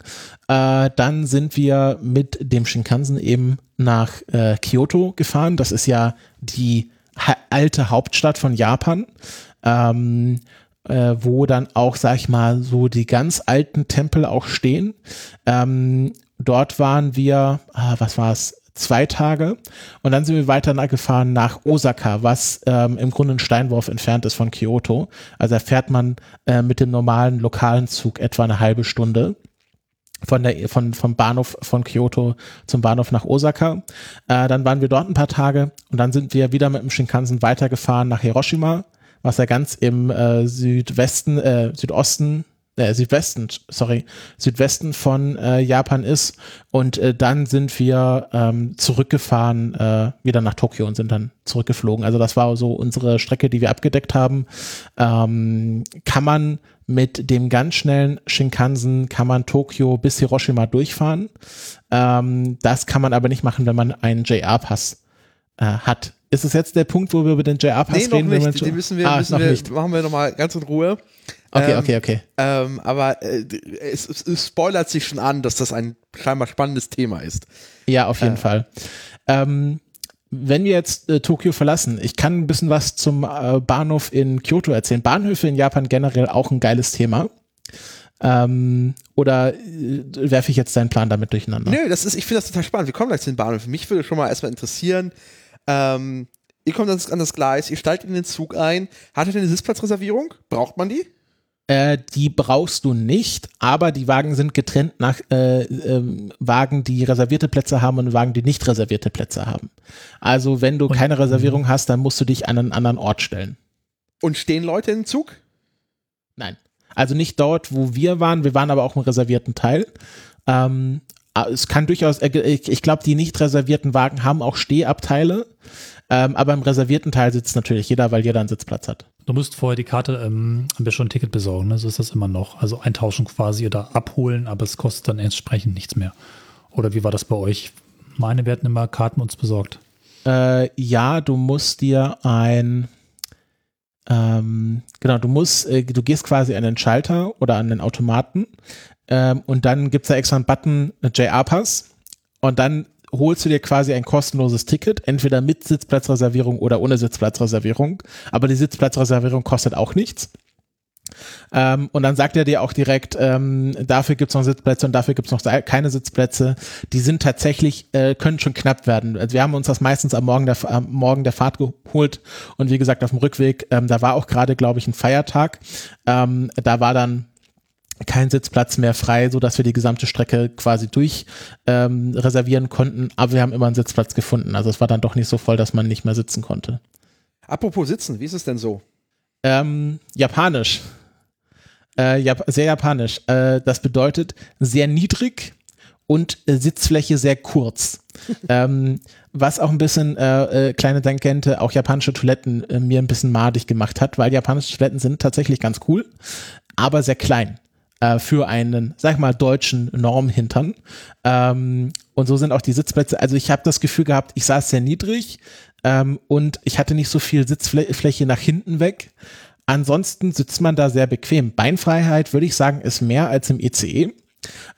Äh, dann sind wir mit dem Shinkansen eben nach äh, Kyoto gefahren. Das ist ja die ha alte Hauptstadt von Japan. Ähm, äh, wo dann auch, sag ich mal, so die ganz alten Tempel auch stehen. Ähm, dort waren wir, ah, was war es, zwei Tage und dann sind wir weiter gefahren nach Osaka, was ähm, im Grunde ein Steinwurf entfernt ist von Kyoto. Also da fährt man äh, mit dem normalen lokalen Zug etwa eine halbe Stunde von der von vom Bahnhof von Kyoto zum Bahnhof nach Osaka. Äh, dann waren wir dort ein paar Tage und dann sind wir wieder mit dem Shinkansen weitergefahren nach Hiroshima was ja ganz im äh, Südwesten, äh, Südosten, äh, Südwesten, sorry, Südwesten von äh, Japan ist. Und äh, dann sind wir ähm, zurückgefahren, äh, wieder nach Tokio und sind dann zurückgeflogen. Also das war so unsere Strecke, die wir abgedeckt haben. Ähm, kann man mit dem ganz schnellen Shinkansen kann man Tokio bis Hiroshima durchfahren. Ähm, das kann man aber nicht machen, wenn man einen JR-Pass äh, hat. Ist es jetzt der Punkt, wo wir über den JR-Pass
nee,
reden?
Noch nicht. Den müssen wir, ah, müssen wir nicht. machen wir nochmal ganz in Ruhe.
Okay, ähm, okay, okay.
Ähm, aber äh, es, es, spoilert sich schon an, dass das ein scheinbar spannendes Thema ist.
Ja, auf jeden äh, Fall. Ähm, wenn wir jetzt äh, Tokio verlassen, ich kann ein bisschen was zum äh, Bahnhof in Kyoto erzählen. Bahnhöfe in Japan generell auch ein geiles Thema. Ähm, oder äh, werfe ich jetzt deinen Plan damit durcheinander?
Nö, das ist, ich finde das total spannend. Wir kommen gleich zu den Bahnhöfen. Mich würde schon mal erstmal interessieren, ähm, ihr kommt an das, an das Gleis, ihr steigt in den Zug ein. Hattet ihr eine Sitzplatzreservierung? Braucht man die?
Äh, die brauchst du nicht, aber die Wagen sind getrennt nach äh, äh, Wagen, die reservierte Plätze haben und Wagen, die nicht reservierte Plätze haben. Also wenn du und, keine Reservierung hast, dann musst du dich an einen anderen Ort stellen.
Und stehen Leute im Zug?
Nein. Also nicht dort, wo wir waren. Wir waren aber auch im reservierten Teil. Ähm, es kann durchaus, ich glaube, die nicht reservierten Wagen haben auch Stehabteile. Ähm, aber im reservierten Teil sitzt natürlich jeder, weil jeder einen Sitzplatz hat.
Du musst vorher die Karte ähm, am besten schon ein Ticket besorgen, ne? so ist das immer noch. Also eintauschen quasi oder abholen, aber es kostet dann entsprechend nichts mehr. Oder wie war das bei euch? Meine werden immer Karten uns besorgt.
Äh, ja, du musst dir ein, ähm, genau, du musst, äh, du gehst quasi an den Schalter oder an den Automaten ähm, und dann gibt es da extra einen Button äh, JR-Pass Und dann holst du dir quasi ein kostenloses Ticket, entweder mit Sitzplatzreservierung oder ohne Sitzplatzreservierung. Aber die Sitzplatzreservierung kostet auch nichts. Ähm, und dann sagt er dir auch direkt, ähm, dafür gibt's noch Sitzplätze und dafür gibt's noch keine Sitzplätze. Die sind tatsächlich, äh, können schon knapp werden. Also wir haben uns das meistens am Morgen der, am Morgen der Fahrt geholt und wie gesagt auf dem Rückweg, ähm, da war auch gerade, glaube ich, ein Feiertag. Ähm, da war dann kein Sitzplatz mehr frei, so dass wir die gesamte Strecke quasi durch ähm, reservieren konnten. Aber wir haben immer einen Sitzplatz gefunden. Also es war dann doch nicht so voll, dass man nicht mehr sitzen konnte.
Apropos Sitzen, wie ist es denn so?
Ähm, Japanisch. Äh, Jap sehr japanisch. Äh, das bedeutet sehr niedrig und äh, Sitzfläche sehr kurz. ähm, was auch ein bisschen äh, äh, kleine Tangente, auch japanische Toiletten äh, mir ein bisschen madig gemacht hat, weil japanische Toiletten sind tatsächlich ganz cool, aber sehr klein äh, für einen, sag ich mal, deutschen Normhintern. Ähm, und so sind auch die Sitzplätze. Also ich habe das Gefühl gehabt, ich saß sehr niedrig ähm, und ich hatte nicht so viel Sitzfläche nach hinten weg. Ansonsten sitzt man da sehr bequem. Beinfreiheit, würde ich sagen, ist mehr als im ECE.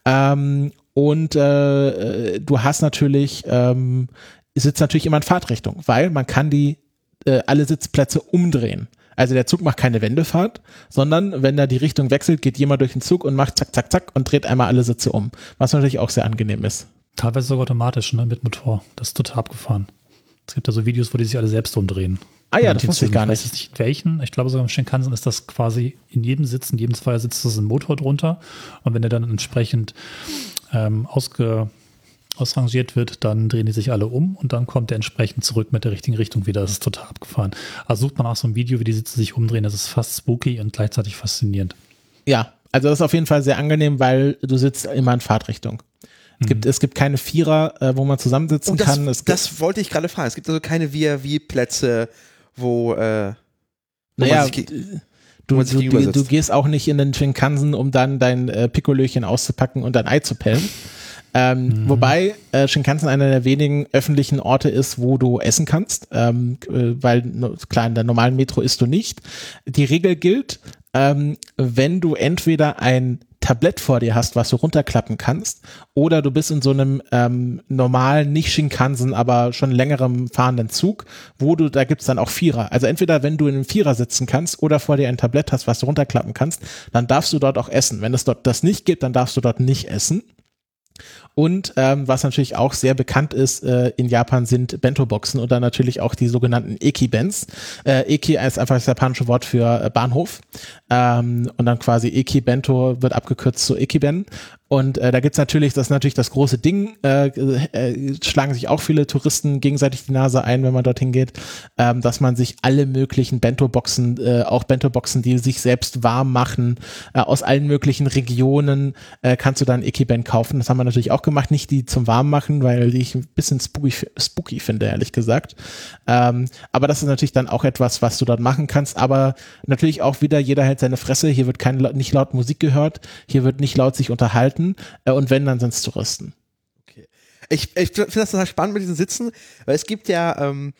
Ähm, und äh, du hast natürlich, ähm, sitzt natürlich immer in Fahrtrichtung, weil man kann die äh, alle Sitzplätze umdrehen. Also der Zug macht keine Wendefahrt, sondern wenn er die Richtung wechselt, geht jemand durch den Zug und macht zack, zack, zack und dreht einmal alle Sitze um. Was natürlich auch sehr angenehm ist.
Teilweise sogar automatisch, ne, mit Motor. Das ist total abgefahren. Es gibt da so Videos, wo die sich alle selbst umdrehen.
Ah ja, das wusste ich gar nicht.
Ich weiß nicht welchen. Ich glaube sogar im Shinkansen ist das quasi in jedem Sitz, in jedem Zweiersitz ist ein Motor drunter. Und wenn der dann entsprechend ähm, ausge, ausrangiert wird, dann drehen die sich alle um und dann kommt der entsprechend zurück mit der richtigen Richtung wieder. Das ist total abgefahren. Also sucht man auch so ein Video, wie die Sitze sich umdrehen. Das ist fast spooky und gleichzeitig faszinierend.
Ja, also das ist auf jeden Fall sehr angenehm, weil du sitzt immer in Fahrtrichtung. Es gibt, mhm. es gibt keine Vierer, äh, wo man zusammensitzen
das,
kann.
Es das wollte ich gerade fragen. Es gibt also keine VIP-Plätze, wo, äh,
wo naja, sich, du, du, du, du, gehst auch nicht in den Shinkansen, um dann dein äh, Pikolöchen auszupacken und dein Ei zu pellen. Ähm, mhm. Wobei äh, Shinkansen einer der wenigen öffentlichen Orte ist, wo du essen kannst, ähm, äh, weil klar, in der normalen Metro isst du nicht. Die Regel gilt, ähm, wenn du entweder ein Tablett vor dir hast, was du runterklappen kannst, oder du bist in so einem ähm, normalen, nicht Shinkansen, aber schon längerem fahrenden Zug, wo du, da gibt's dann auch Vierer. Also entweder wenn du in einem Vierer sitzen kannst oder vor dir ein Tablett hast, was du runterklappen kannst, dann darfst du dort auch essen. Wenn es dort das nicht gibt, dann darfst du dort nicht essen. Und ähm, was natürlich auch sehr bekannt ist äh, in Japan sind Bento-Boxen und dann natürlich auch die sogenannten Eki-Bens. Äh, Eki ist einfach das japanische Wort für äh, Bahnhof. Ähm, und dann quasi Eki-Bento wird abgekürzt zu Eki-Ben. Und äh, da gibt's natürlich, das ist natürlich das große Ding, äh, äh, schlagen sich auch viele Touristen gegenseitig die Nase ein, wenn man dorthin geht, ähm, dass man sich alle möglichen Bento-Boxen, äh, auch Bento-Boxen, die sich selbst warm machen, äh, aus allen möglichen Regionen, äh, kannst du dann Ekiben kaufen. Das haben wir natürlich auch gemacht, nicht die zum Warmmachen, weil die ich ein bisschen spooky, spooky finde, ehrlich gesagt. Ähm, aber das ist natürlich dann auch etwas, was du dort machen kannst. Aber natürlich auch wieder, jeder hält seine Fresse, hier wird kein, nicht laut Musik gehört, hier wird nicht laut sich unterhalten Leuten äh, und wenn, dann sind es Touristen.
Okay. Ich, ich finde das total spannend mit diesen Sitzen, weil es gibt ja, ähm,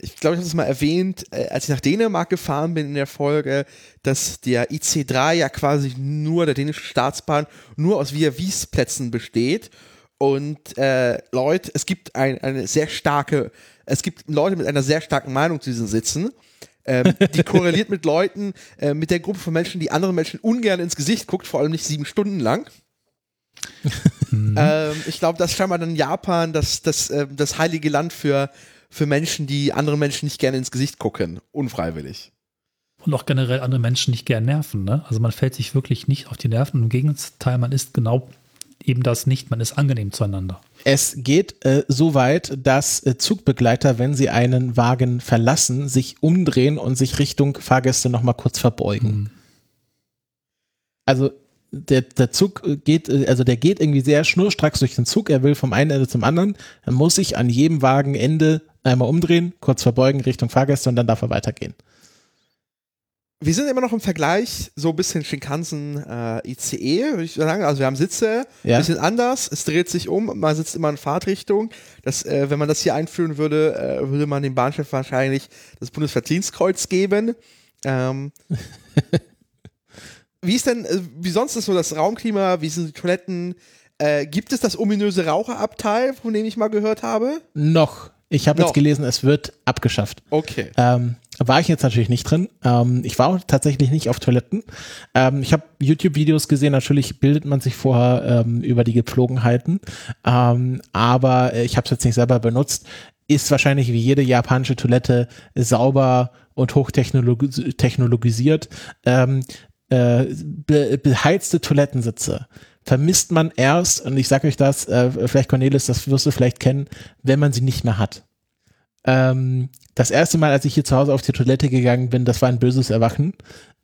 ich glaube, ich habe das mal erwähnt, äh, als ich nach Dänemark gefahren bin in der Folge, dass der IC3 ja quasi nur der dänischen Staatsbahn nur aus Via Wies Plätzen besteht. Und äh, Leute, es gibt ein, eine sehr starke, es gibt Leute mit einer sehr starken Meinung zu diesen Sitzen. Ähm, die korreliert mit Leuten, äh, mit der Gruppe von Menschen, die anderen Menschen ungern ins Gesicht guckt, vor allem nicht sieben Stunden lang. Mhm. ähm, ich glaube, das ist scheinbar dann Japan das, das, äh, das heilige Land für, für Menschen, die andere Menschen nicht gerne ins Gesicht gucken, unfreiwillig.
Und auch generell andere Menschen nicht gern nerven. Ne? Also man fällt sich wirklich nicht auf die Nerven. Im Gegenteil, man ist genau eben das nicht. Man ist angenehm zueinander.
Es geht äh, so weit, dass äh, Zugbegleiter, wenn sie einen Wagen verlassen, sich umdrehen und sich Richtung Fahrgäste nochmal kurz verbeugen. Mhm. Also der, der Zug geht, also der geht irgendwie sehr schnurstracks durch den Zug. Er will vom einen Ende zum anderen. Er muss sich an jedem Wagenende einmal umdrehen, kurz verbeugen Richtung Fahrgäste und dann darf er weitergehen.
Wir sind immer noch im Vergleich so ein bisschen Shinkansen äh, ICE, würde ich sagen. Also wir haben Sitze, ja. bisschen anders. Es dreht sich um, man sitzt immer in Fahrtrichtung. Das, äh, wenn man das hier einführen würde, äh, würde man dem Bahnchef wahrscheinlich das Bundesverdienstkreuz geben. Ähm, Wie ist denn, äh, wie sonst ist so das Raumklima, wie sind die Toiletten? Äh, gibt es das ominöse Raucherabteil, von dem ich mal gehört habe?
Noch. Ich habe jetzt gelesen, es wird abgeschafft.
Okay.
Ähm, war ich jetzt natürlich nicht drin. Ähm, ich war auch tatsächlich nicht auf Toiletten. Ähm, ich habe YouTube-Videos gesehen. Natürlich bildet man sich vorher ähm, über die Gepflogenheiten. Ähm, aber äh, ich habe es jetzt nicht selber benutzt. Ist wahrscheinlich wie jede japanische Toilette sauber und hochtechnologisiert. Ähm, äh, be beheizte Toilettensitze vermisst man erst, und ich sage euch das, äh, vielleicht Cornelis, das wirst du vielleicht kennen, wenn man sie nicht mehr hat. Ähm, das erste Mal, als ich hier zu Hause auf die Toilette gegangen bin, das war ein böses Erwachen.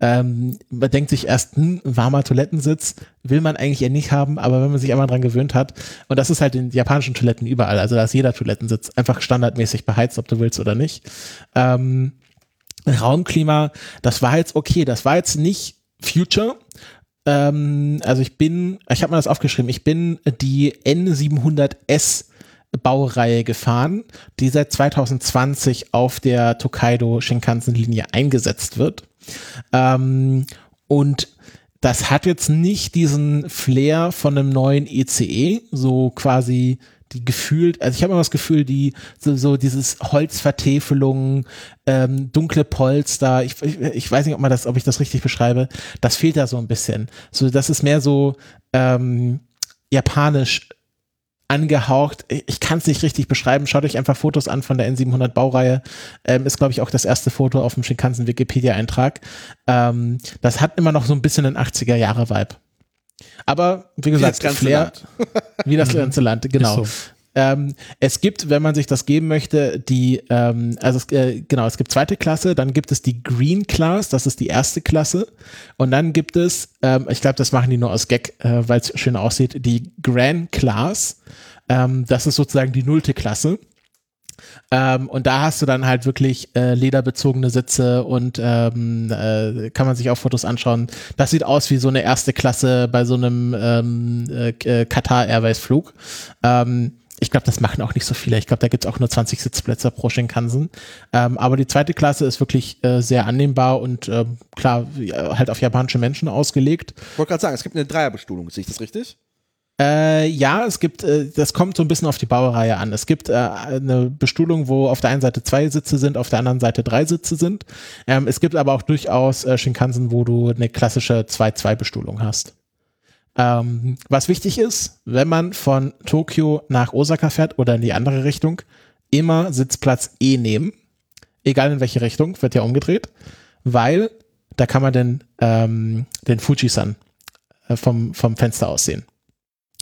Ähm, man denkt sich erst, hm, warmer Toilettensitz will man eigentlich eher nicht haben, aber wenn man sich einmal dran gewöhnt hat, und das ist halt in japanischen Toiletten überall, also da ist jeder Toilettensitz einfach standardmäßig beheizt, ob du willst oder nicht. Ähm, Raumklima, das war jetzt okay, das war jetzt nicht Future, ähm, also ich bin, ich habe mir das aufgeschrieben, ich bin die N700S Baureihe gefahren, die seit 2020 auf der Tokaido Shinkansen-Linie eingesetzt wird. Ähm, und das hat jetzt nicht diesen Flair von einem neuen ECE, so quasi die gefühlt, also ich habe immer das Gefühl, die so, so dieses Holzvertäfelung, ähm, dunkle Polster, ich, ich, ich weiß nicht, ob man das, ob ich das richtig beschreibe, das fehlt da so ein bisschen. So, das ist mehr so ähm, japanisch angehaucht. Ich kann es nicht richtig beschreiben. Schaut euch einfach Fotos an von der N700 Baureihe. Ähm, ist, glaube ich, auch das erste Foto auf dem Shinkansen Wikipedia-Eintrag. Ähm, das hat immer noch so ein bisschen einen 80er-Jahre-Vibe. Aber wie gesagt,
das ganze
Flair,
Land.
wie das ganze Land, genau.
So.
Ähm, es gibt, wenn man sich das geben möchte, die, ähm, also es, äh, genau, es gibt zweite Klasse, dann gibt es die Green Class, das ist die erste Klasse. Und dann gibt es, ähm, ich glaube, das machen die nur aus Gag, äh, weil es schön aussieht, die Grand Class. Ähm, das ist sozusagen die nullte Klasse. Ähm, und da hast du dann halt wirklich äh, lederbezogene Sitze und ähm, äh, kann man sich auch Fotos anschauen. Das sieht aus wie so eine erste Klasse bei so einem ähm, äh, äh, Qatar Airways Flug. Ähm, ich glaube, das machen auch nicht so viele. Ich glaube, da gibt's auch nur 20 Sitzplätze pro Shinkansen. Ähm, aber die zweite Klasse ist wirklich äh, sehr annehmbar und ähm, klar, ja, halt auf japanische Menschen ausgelegt.
Ich wollte gerade sagen, es gibt eine Dreierbestuhlung, sehe ich das richtig?
Äh, ja, es gibt, äh, das kommt so ein bisschen auf die Baureihe an. Es gibt äh, eine Bestuhlung, wo auf der einen Seite zwei Sitze sind, auf der anderen Seite drei Sitze sind. Ähm, es gibt aber auch durchaus äh, Shinkansen, wo du eine klassische 2-2-Bestuhlung hast. Ähm, was wichtig ist, wenn man von Tokio nach Osaka fährt oder in die andere Richtung, immer Sitzplatz E nehmen. Egal in welche Richtung, wird ja umgedreht, weil da kann man den, ähm, den Fujisan äh, vom, vom Fenster aus sehen.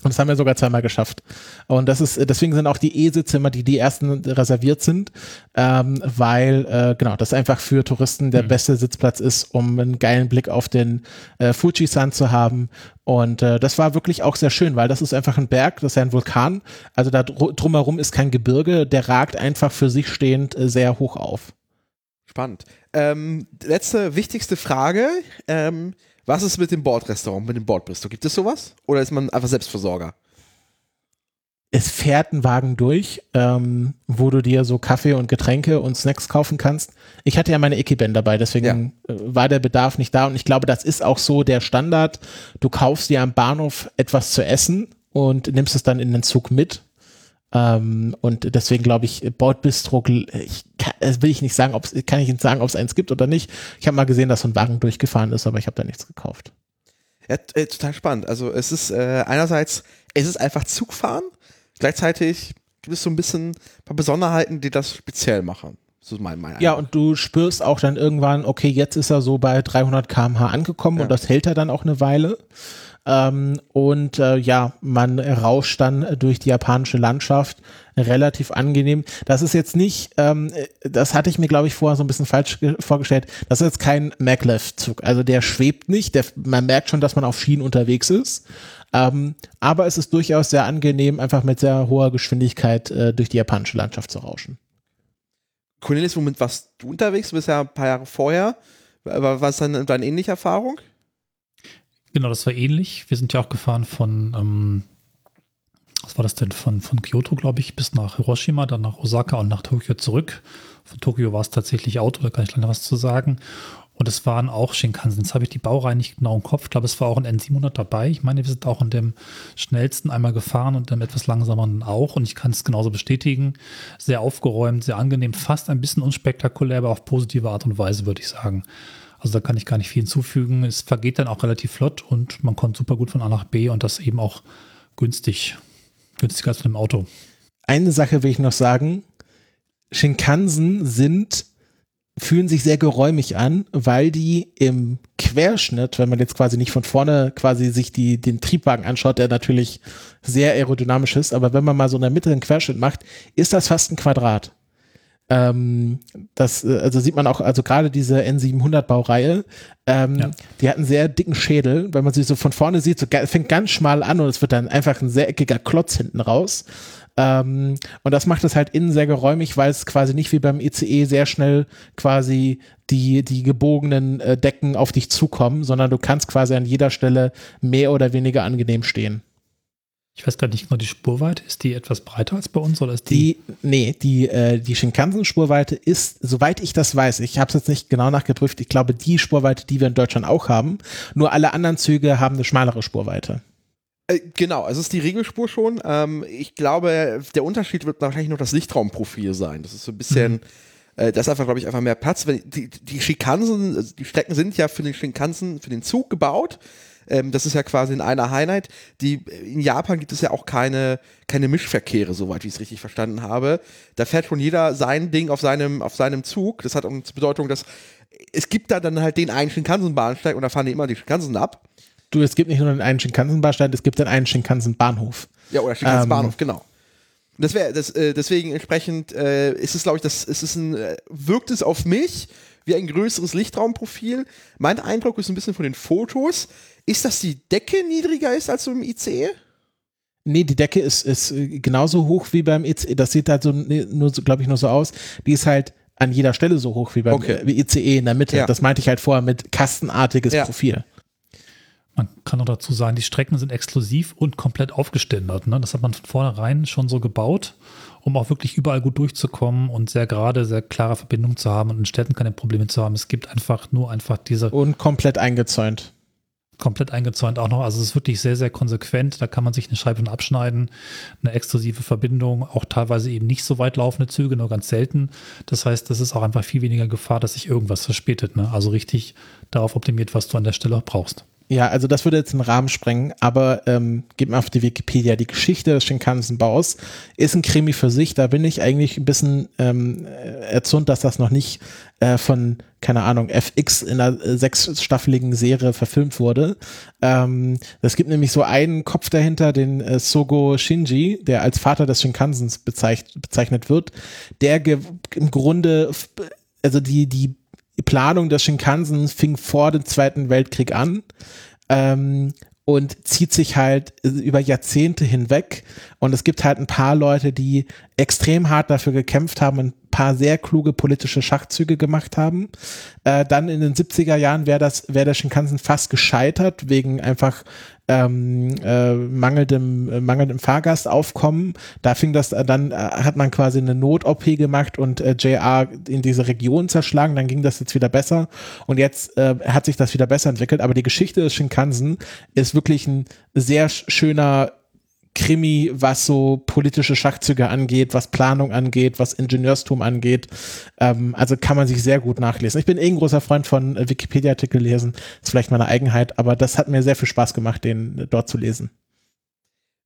Und das haben wir sogar zweimal geschafft. Und das ist, deswegen sind auch die E-Sitze immer die, die ersten reserviert sind, ähm, weil, äh, genau, das einfach für Touristen der
Mhm.
beste Sitzplatz ist, um einen geilen Blick auf den äh, Fujisan zu haben. Und äh, das war wirklich auch sehr schön, weil das ist einfach ein Berg, das ist ja ein Vulkan. Also da dr drumherum ist kein Gebirge, der ragt einfach für sich stehend äh, sehr hoch auf.
Spannend. Ähm, letzte wichtigste Frage. Ähm, was ist mit dem Bordrestaurant, mit dem Bordbistro? Gibt es sowas? Oder ist man einfach Selbstversorger?
es fährt ein Wagen durch, ähm, wo du dir so Kaffee und Getränke und Snacks kaufen kannst. Ich hatte ja meine Ekiben dabei, deswegen äh, war der Bedarf nicht da und ich glaube, das ist auch so der Standard. Du kaufst dir am Bahnhof etwas zu essen und nimmst es dann in den Zug mit. Ähm, und deswegen glaube ich, Bordbistro, ich kann, das will ich nicht sagen, ob's, kann ich nicht sagen, ob es eins gibt oder nicht. Ich habe mal gesehen, dass so ein Wagen durchgefahren ist, aber ich habe da nichts gekauft.
Ja, äh, total spannend. Also es ist äh, einerseits, es ist einfach Zugfahren, gleichzeitig gibt es so ein bisschen ein paar Besonderheiten, die das speziell machen. So mein, mein
Ja,
Eindruck.
und du spürst auch dann irgendwann, okay, jetzt ist er so bei 300 km/h angekommen
Ja.
und das hält er dann auch eine Weile. Ähm, und äh, ja, man rauscht dann durch die japanische Landschaft relativ angenehm. Das ist jetzt nicht, ähm, das hatte ich mir, glaube ich, vorher so ein bisschen falsch ge- vorgestellt. Das ist jetzt kein Maglev-Zug. Also der schwebt nicht. Der, man merkt schon, dass man auf Schienen unterwegs ist. Ähm, aber es ist durchaus sehr angenehm, einfach mit sehr hoher Geschwindigkeit äh, durch die japanische Landschaft zu rauschen.
Cornelis, womit warst du unterwegs? Du bist ja ein paar Jahre vorher. Was ist dann deine ähnliche Erfahrung?
Genau, das war ähnlich. Wir sind ja auch gefahren von, ähm, was war das denn, von, von Kyoto, glaube ich, bis nach Hiroshima, dann nach Osaka und nach Tokio zurück. Von Tokio war es tatsächlich Auto, da kann ich leider was zu sagen. Und es waren auch Shinkansen. Jetzt habe ich die Baureihe nicht genau im Kopf. Ich glaube, es war auch ein N700 dabei. Ich meine, wir sind auch in dem schnellsten einmal gefahren und dem etwas langsameren auch. Und ich kann es genauso bestätigen. Sehr aufgeräumt, sehr angenehm, fast ein bisschen unspektakulär, aber auf positive Art und Weise, würde ich sagen. Also da kann ich gar nicht viel hinzufügen. Es vergeht dann auch relativ flott und man kommt super gut von A nach B und das eben auch günstig. Günstiger als mit dem Auto.
Eine Sache will ich noch sagen. Shinkansen sind fühlen sich sehr geräumig an, weil die im Querschnitt, wenn man jetzt quasi nicht von vorne quasi sich die, den Triebwagen anschaut, der natürlich sehr aerodynamisch ist, aber wenn man mal so einen Querschnitt macht, ist das fast ein Quadrat. Ähm, das, äh, also sieht man auch, also gerade diese N700 Baureihe, ähm, ja. die hat einen sehr dicken Schädel, wenn man sie so von vorne sieht, so fängt ganz schmal an und es wird dann einfach ein sehr eckiger Klotz hinten raus. Ähm, und das macht es halt innen sehr geräumig, weil es quasi nicht wie beim ICE sehr schnell quasi die, die gebogenen äh, Decken auf dich zukommen, sondern du kannst quasi an jeder Stelle mehr oder weniger angenehm stehen.
Ich weiß gar nicht genau, die Spurweite, ist die etwas breiter als bei uns oder ist die?
die nee, die, äh, die Shinkansen-Spurweite ist, soweit ich das weiß, ich habe es jetzt nicht genau nachgeprüft, ich glaube, die Spurweite, die wir in Deutschland auch haben, nur alle anderen Züge haben eine schmalere Spurweite.
Äh, genau, also es ist die Regelspur schon. Ähm, ich glaube, der Unterschied wird wahrscheinlich nur das Lichtraumprofil sein. Das ist so ein bisschen, mhm. äh, das ist einfach, glaube ich, einfach mehr Platz. Wenn, die, die Shinkansen, also die Strecken sind ja für den Shinkansen, für den Zug gebaut. Ähm, das ist ja quasi in einer Einheit. Die, in Japan gibt es ja auch keine, keine Mischverkehre, soweit ich es richtig verstanden habe. Da fährt schon jeder sein Ding auf seinem, auf seinem Zug. Das hat auch zur Bedeutung, dass es gibt da dann halt den einen Shinkansen-Bahnsteig und da fahren die immer die Shinkansen ab.
Du, es gibt nicht nur den einen Shinkansen-Bahnsteig, es gibt den einen Shinkansen-Bahnhof.
Ja, oder Shinkansen-Bahnhof, ähm, genau. Das wäre das, äh, deswegen entsprechend äh, ist es, glaube ich, das ist es ein, äh, wirkt es auf mich wie ein größeres Lichtraumprofil. Mein Eindruck ist ein bisschen von den Fotos, ist, dass die Decke niedriger ist als so im ICE?
Nee, die Decke ist, ist äh, genauso hoch wie beim ICE. Das sieht halt so, nur, so, glaube ich, nur so aus. Die ist halt an jeder Stelle so hoch wie beim okay. äh, ICE in der Mitte. Ja. Das meinte ich halt vorher mit kastenartiges ja. Profil.
Man kann auch dazu sagen, die Strecken sind exklusiv und komplett aufgeständert. Ne? Das hat man von vornherein schon so gebaut, um auch wirklich überall gut durchzukommen und sehr gerade, sehr klare Verbindungen zu haben und in Städten keine Probleme zu haben. Es gibt einfach nur einfach diese.
Und komplett eingezäunt.
Komplett eingezäunt auch noch. Also es ist wirklich sehr, sehr konsequent. Da kann man sich eine Scheibe abschneiden. Eine exklusive Verbindung, auch teilweise eben nicht so weit laufende Züge, nur ganz selten. Das heißt, das ist auch einfach viel weniger Gefahr, dass sich irgendwas verspätet. Ne? Also richtig darauf optimiert, was du an der Stelle auch brauchst.
Ja, also das würde jetzt den Rahmen sprengen, aber ähm, geht mal auf die Wikipedia. Die Geschichte des Shinkansen-Baus ist ein Krimi für sich. Da bin ich eigentlich ein bisschen ähm, erzürnt, dass das noch nicht äh, von, keine Ahnung, FX in einer sechsstaffeligen Serie verfilmt wurde. Ähm, es gibt nämlich so einen Kopf dahinter, den äh, Sogo Shinji, der als Vater des Shinkansens bezeichnet, bezeichnet wird, der im Grunde, also die die Planung des Shinkansen fing vor dem Zweiten Weltkrieg an ähm, und zieht sich halt über Jahrzehnte hinweg. Und es gibt halt ein paar Leute, die extrem hart dafür gekämpft haben, ein paar sehr kluge politische Schachzüge gemacht haben. Äh, dann in den 70er Jahren wäre das, wäre der Shinkansen fast gescheitert, wegen einfach ähm, äh, mangelndem, äh, mangelndem Fahrgastaufkommen. Da fing das, äh, dann äh, hat man quasi eine Not-OP gemacht und äh, JR in diese Region zerschlagen, dann ging das jetzt wieder besser und jetzt äh, hat sich das wieder besser entwickelt. Aber die Geschichte des Shinkansen ist wirklich ein sehr schöner Krimi, was so politische Schachzüge angeht, was Planung angeht, was Ingenieurstum angeht. Ähm, also kann man sich sehr gut nachlesen. Ich bin eh ein großer Freund von äh, Wikipedia-Artikel lesen. Ist vielleicht meine Eigenheit, aber das hat mir sehr viel Spaß gemacht, den äh, dort zu lesen.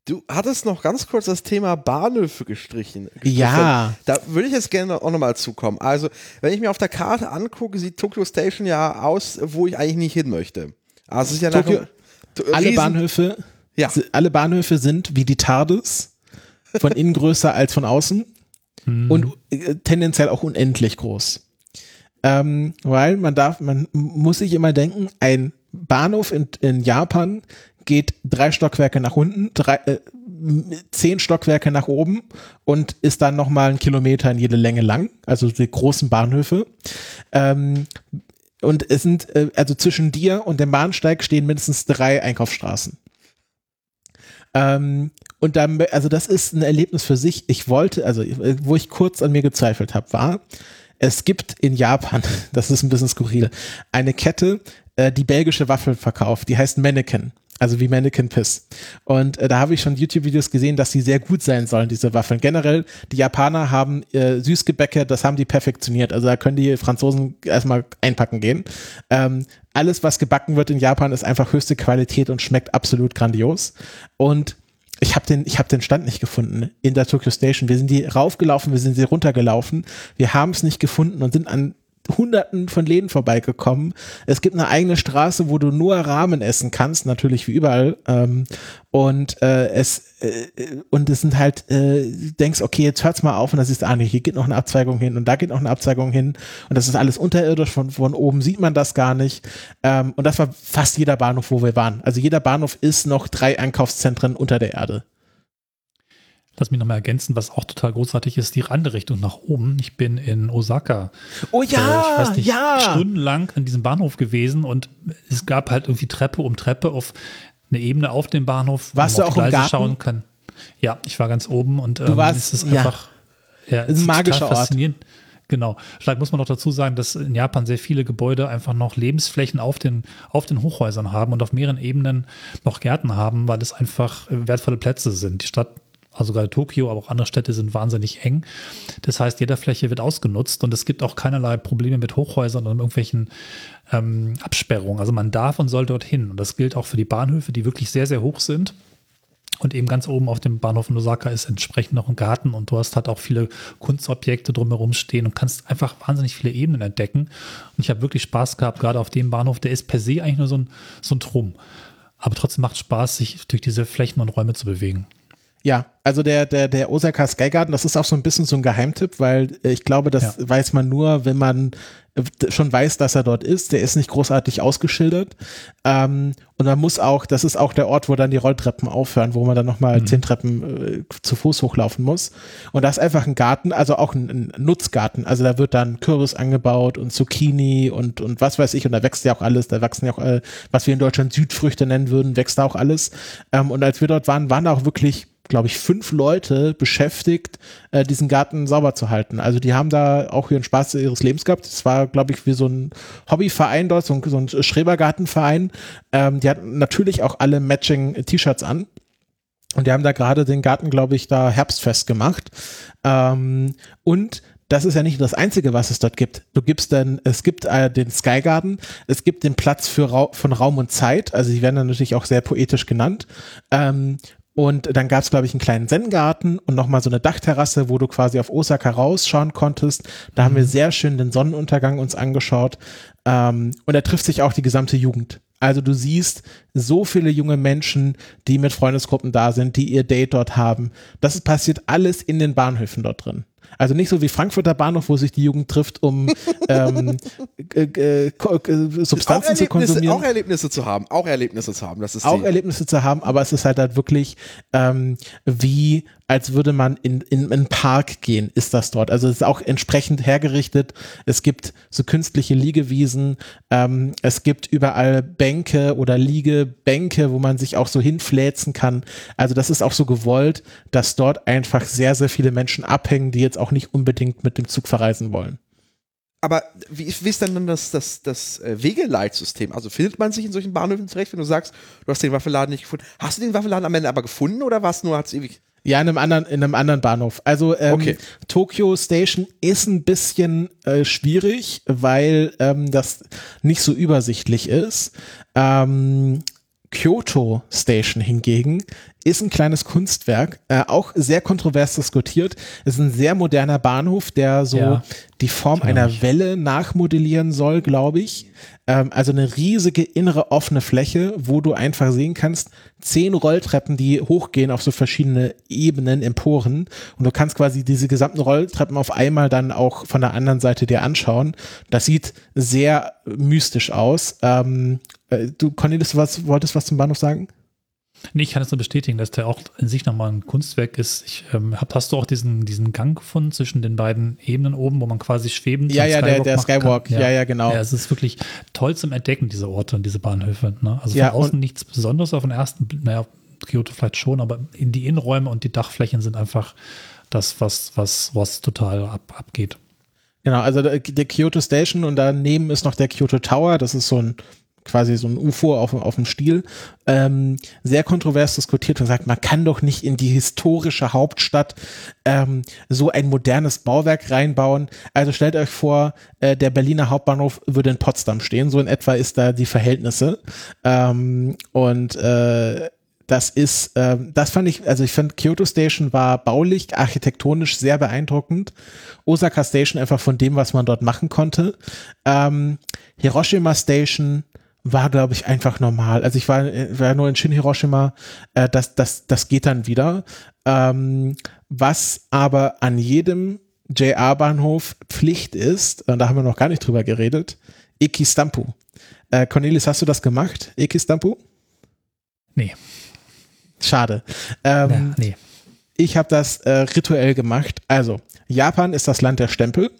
Du hattest noch ganz kurz das Thema Bahnhöfe gestrichen.
Ja.
Da würde ich jetzt gerne auch nochmal zukommen. Also, wenn ich mir auf der Karte angucke, sieht Tokyo Station ja aus, wo ich eigentlich nicht hin möchte. Also, es ist ja
Tokyo, alle Bahnhöfe ja. Alle Bahnhöfe sind wie die TARDIS, von innen größer als von außen hm. und äh, tendenziell auch unendlich groß. Ähm, weil man darf, man muss sich immer denken, ein Bahnhof in, in Japan geht drei Stockwerke nach unten, drei, äh, zehn Stockwerke nach oben und ist dann nochmal einen Kilometer in jede Länge lang, also die großen Bahnhöfe. Ähm, und es sind, äh, also zwischen dir und dem Bahnsteig stehen mindestens drei Einkaufsstraßen. Ähm, und dann, also das ist ein Erlebnis für sich. Ich wollte, also wo ich kurz an mir gezweifelt habe, war, Es gibt in Japan, das ist ein bisschen skurril, eine Kette, äh, die belgische Waffeln verkauft, die heißt Mannequin. Also wie Mannequin Piss. Und äh, da habe ich schon YouTube-Videos gesehen, dass sie sehr gut sein sollen, diese Waffeln. Generell, die Japaner haben äh, Süßgebäcke, das haben die perfektioniert. Also da können die Franzosen erstmal einpacken gehen. Ähm, alles, was gebacken wird in Japan, ist einfach höchste Qualität und schmeckt absolut grandios. Und ich habe den, ich habe den Stand nicht gefunden in der Tokyo Station. Wir sind die raufgelaufen, wir sind sie runtergelaufen. Wir haben es nicht gefunden und sind an hunderten von Läden vorbeigekommen. Es gibt eine eigene Straße, wo du nur Rahmen essen kannst, natürlich wie überall. Ähm, und äh, es äh, und es sind halt, äh, denkst, okay, jetzt hört's mal auf und das ist, ah hier geht noch eine Abzweigung hin und da geht noch eine Abzweigung hin und das ist alles unterirdisch, von, von oben sieht man das gar nicht. Ähm, und das war fast jeder Bahnhof, wo wir waren. Also jeder Bahnhof ist noch drei Einkaufszentren unter der Erde.
Lass mich nochmal ergänzen, was auch total großartig ist, die andere Richtung nach oben. Ich bin in Osaka.
Oh ja, äh, ich weiß nicht, ja.
stundenlang an diesem Bahnhof gewesen und es gab halt irgendwie Treppe um Treppe auf eine Ebene auf dem Bahnhof,
Warst
wo
man auf Gleise Garten?
schauen kann. Ja, ich war ganz oben und
du ähm, warst,
es ist einfach
ja, es ist ein magischer Ort.
Genau. Vielleicht muss man noch dazu sagen, dass in Japan sehr viele Gebäude einfach noch Lebensflächen auf den, auf den Hochhäusern haben und auf mehreren Ebenen noch Gärten haben, weil es einfach wertvolle Plätze sind. Die Stadt also gerade Tokio, aber auch andere Städte sind wahnsinnig eng. Das heißt, jeder Fläche wird ausgenutzt und es gibt auch keinerlei Probleme mit Hochhäusern oder irgendwelchen ähm, Absperrungen. Also man darf und soll dorthin. Und das gilt auch für die Bahnhöfe, die wirklich sehr, sehr hoch sind. Und eben ganz oben auf dem Bahnhof in Osaka ist entsprechend noch ein Garten und du hast halt auch viele Kunstobjekte drumherum stehen und kannst einfach wahnsinnig viele Ebenen entdecken. Und ich habe wirklich Spaß gehabt, gerade auf dem Bahnhof, der ist per se eigentlich nur so ein, so ein Drum. Aber trotzdem macht es Spaß, sich durch diese Flächen und Räume zu bewegen.
Ja, also der, der, der Osaka Sky Garden, das ist auch so ein bisschen so ein Geheimtipp, weil äh, ich glaube, das ja. weiß man nur, wenn man äh, schon weiß, dass er dort ist. Der ist nicht großartig ausgeschildert. Ähm, und man muss auch, das ist auch der Ort, wo dann die Rolltreppen aufhören, wo man dann nochmal mhm. zehn Treppen äh, zu Fuß hochlaufen muss. Und da ist einfach ein Garten, also auch ein, ein, Nutzgarten. Also da wird dann Kürbis angebaut und Zucchini und, und was weiß ich. Und da wächst ja auch alles. Da wachsen ja auch, äh, was wir in Deutschland Südfrüchte nennen würden, wächst da auch alles. Ähm, und als wir dort waren, waren da auch wirklich glaube ich, fünf Leute beschäftigt, äh, diesen Garten sauber zu halten. Also die haben da auch ihren Spaß ihres Lebens gehabt. Es war, glaube ich, wie so ein Hobbyverein dort, so ein, so ein Schrebergartenverein. Ähm, die hatten natürlich auch alle Matching-T-Shirts an. Und die haben da gerade den Garten, glaube ich, da herbstfest gemacht. Ähm, und das ist ja nicht das Einzige, was es dort gibt. Du gibst dann, es gibt äh, den Sky Garden, es gibt den Platz für Ra von Raum und Zeit, also die werden dann natürlich auch sehr poetisch genannt. Ähm, und dann gab es, glaube ich, einen kleinen Zen-Garten und nochmal so eine Dachterrasse, wo du quasi auf Osaka rausschauen konntest. Da mhm. haben wir mhm. sehr schön den Sonnenuntergang uns angeschaut. Ähm, und da trifft sich auch die gesamte Jugend. Also du siehst so viele junge Menschen, die mit Freundesgruppen da sind, die ihr Date dort haben. Das passiert alles in den Bahnhöfen dort drin. Also nicht so wie Frankfurter Bahnhof, wo sich die Jugend trifft, um ähm, äh, äh, Substanzen zu konsumieren.
Auch Erlebnisse zu haben, auch Erlebnisse zu haben. Das ist
auch Erlebnisse zu haben, aber es ist halt halt wirklich ähm, wie als würde man in, in, in einen Park gehen, ist das dort. Also es ist auch entsprechend hergerichtet. Es gibt so künstliche Liegewiesen, ähm, es gibt überall Bänke oder Liegebänke, wo man sich auch so hinfläzen kann. Also das ist auch so gewollt, dass dort einfach sehr, sehr viele Menschen abhängen, die jetzt auch nicht unbedingt mit dem Zug verreisen wollen.
Aber wie, wie ist denn dann das, das, das äh, Wegeleitsystem? Also findet man sich in solchen Bahnhöfen zurecht, wenn du sagst, du hast den Waffelladen nicht gefunden? Hast du den Waffelladen am Ende aber gefunden oder war es nur, hat es ewig
ja, in einem anderen, in einem anderen Bahnhof. Also ähm, okay. Tokyo Station ist ein bisschen äh, schwierig, weil ähm, das nicht so übersichtlich ist. Ähm, Kyoto Station hingegen ist ein kleines Kunstwerk, äh, auch sehr kontrovers diskutiert. Es ist ein sehr moderner Bahnhof, der so ja, die Form einer Welle nachmodellieren soll, glaube ich. Ähm, also eine riesige innere offene Fläche, wo du einfach sehen kannst, zehn Rolltreppen, die hochgehen auf so verschiedene Ebenen, Emporen. Und du kannst quasi diese gesamten Rolltreppen auf einmal dann auch von der anderen Seite dir anschauen. Das sieht sehr mystisch aus. Ähm, äh, du, Cornelis, was, wolltest was zum Bahnhof sagen?
Nee, ich kann es nur bestätigen, dass der auch in sich nochmal ein Kunstwerk ist. Ich, ähm, hab, hast du auch diesen, diesen Gang gefunden zwischen den beiden Ebenen oben, wo man quasi schwebend
Ja, ja, der, der Skywalk. Ja. ja. ja, genau. Ja,
es ist wirklich toll zum Entdecken, diese Orte und diese Bahnhöfe. Ne? Also ja, von außen nichts Besonderes auf den ersten, naja, Kyoto vielleicht schon, aber in die Innenräume und die Dachflächen sind einfach das, was, was, was total ab, abgeht.
Genau, also der, der Kyoto Station und daneben ist noch der Kyoto Tower. Das ist so ein quasi so ein UFO auf, auf dem Stiel, ähm, sehr kontrovers diskutiert und sagt, man kann doch nicht in die historische Hauptstadt ähm, so ein modernes Bauwerk reinbauen. Also stellt euch vor, äh, der Berliner Hauptbahnhof würde in Potsdam stehen. So in etwa ist da die Verhältnisse. Ähm, und äh, das ist, äh, das fand ich, also ich fand Kyoto Station war baulich, architektonisch sehr beeindruckend. Osaka Station einfach von dem, was man dort machen konnte. Ähm, Hiroshima Station war, glaube ich, einfach normal. Also ich war, war nur in Shin Hiroshima, äh, das, das, das geht dann wieder. Ähm, was aber an jedem JR-Bahnhof Pflicht ist, und da haben wir noch gar nicht drüber geredet, Ekistampu. Äh, Cornelis, hast du das gemacht? Ekistampu?
Nee.
Schade. Ähm,
Ja, nee.
Ich habe das äh, rituell gemacht. Also, Japan ist das Land der Stempel.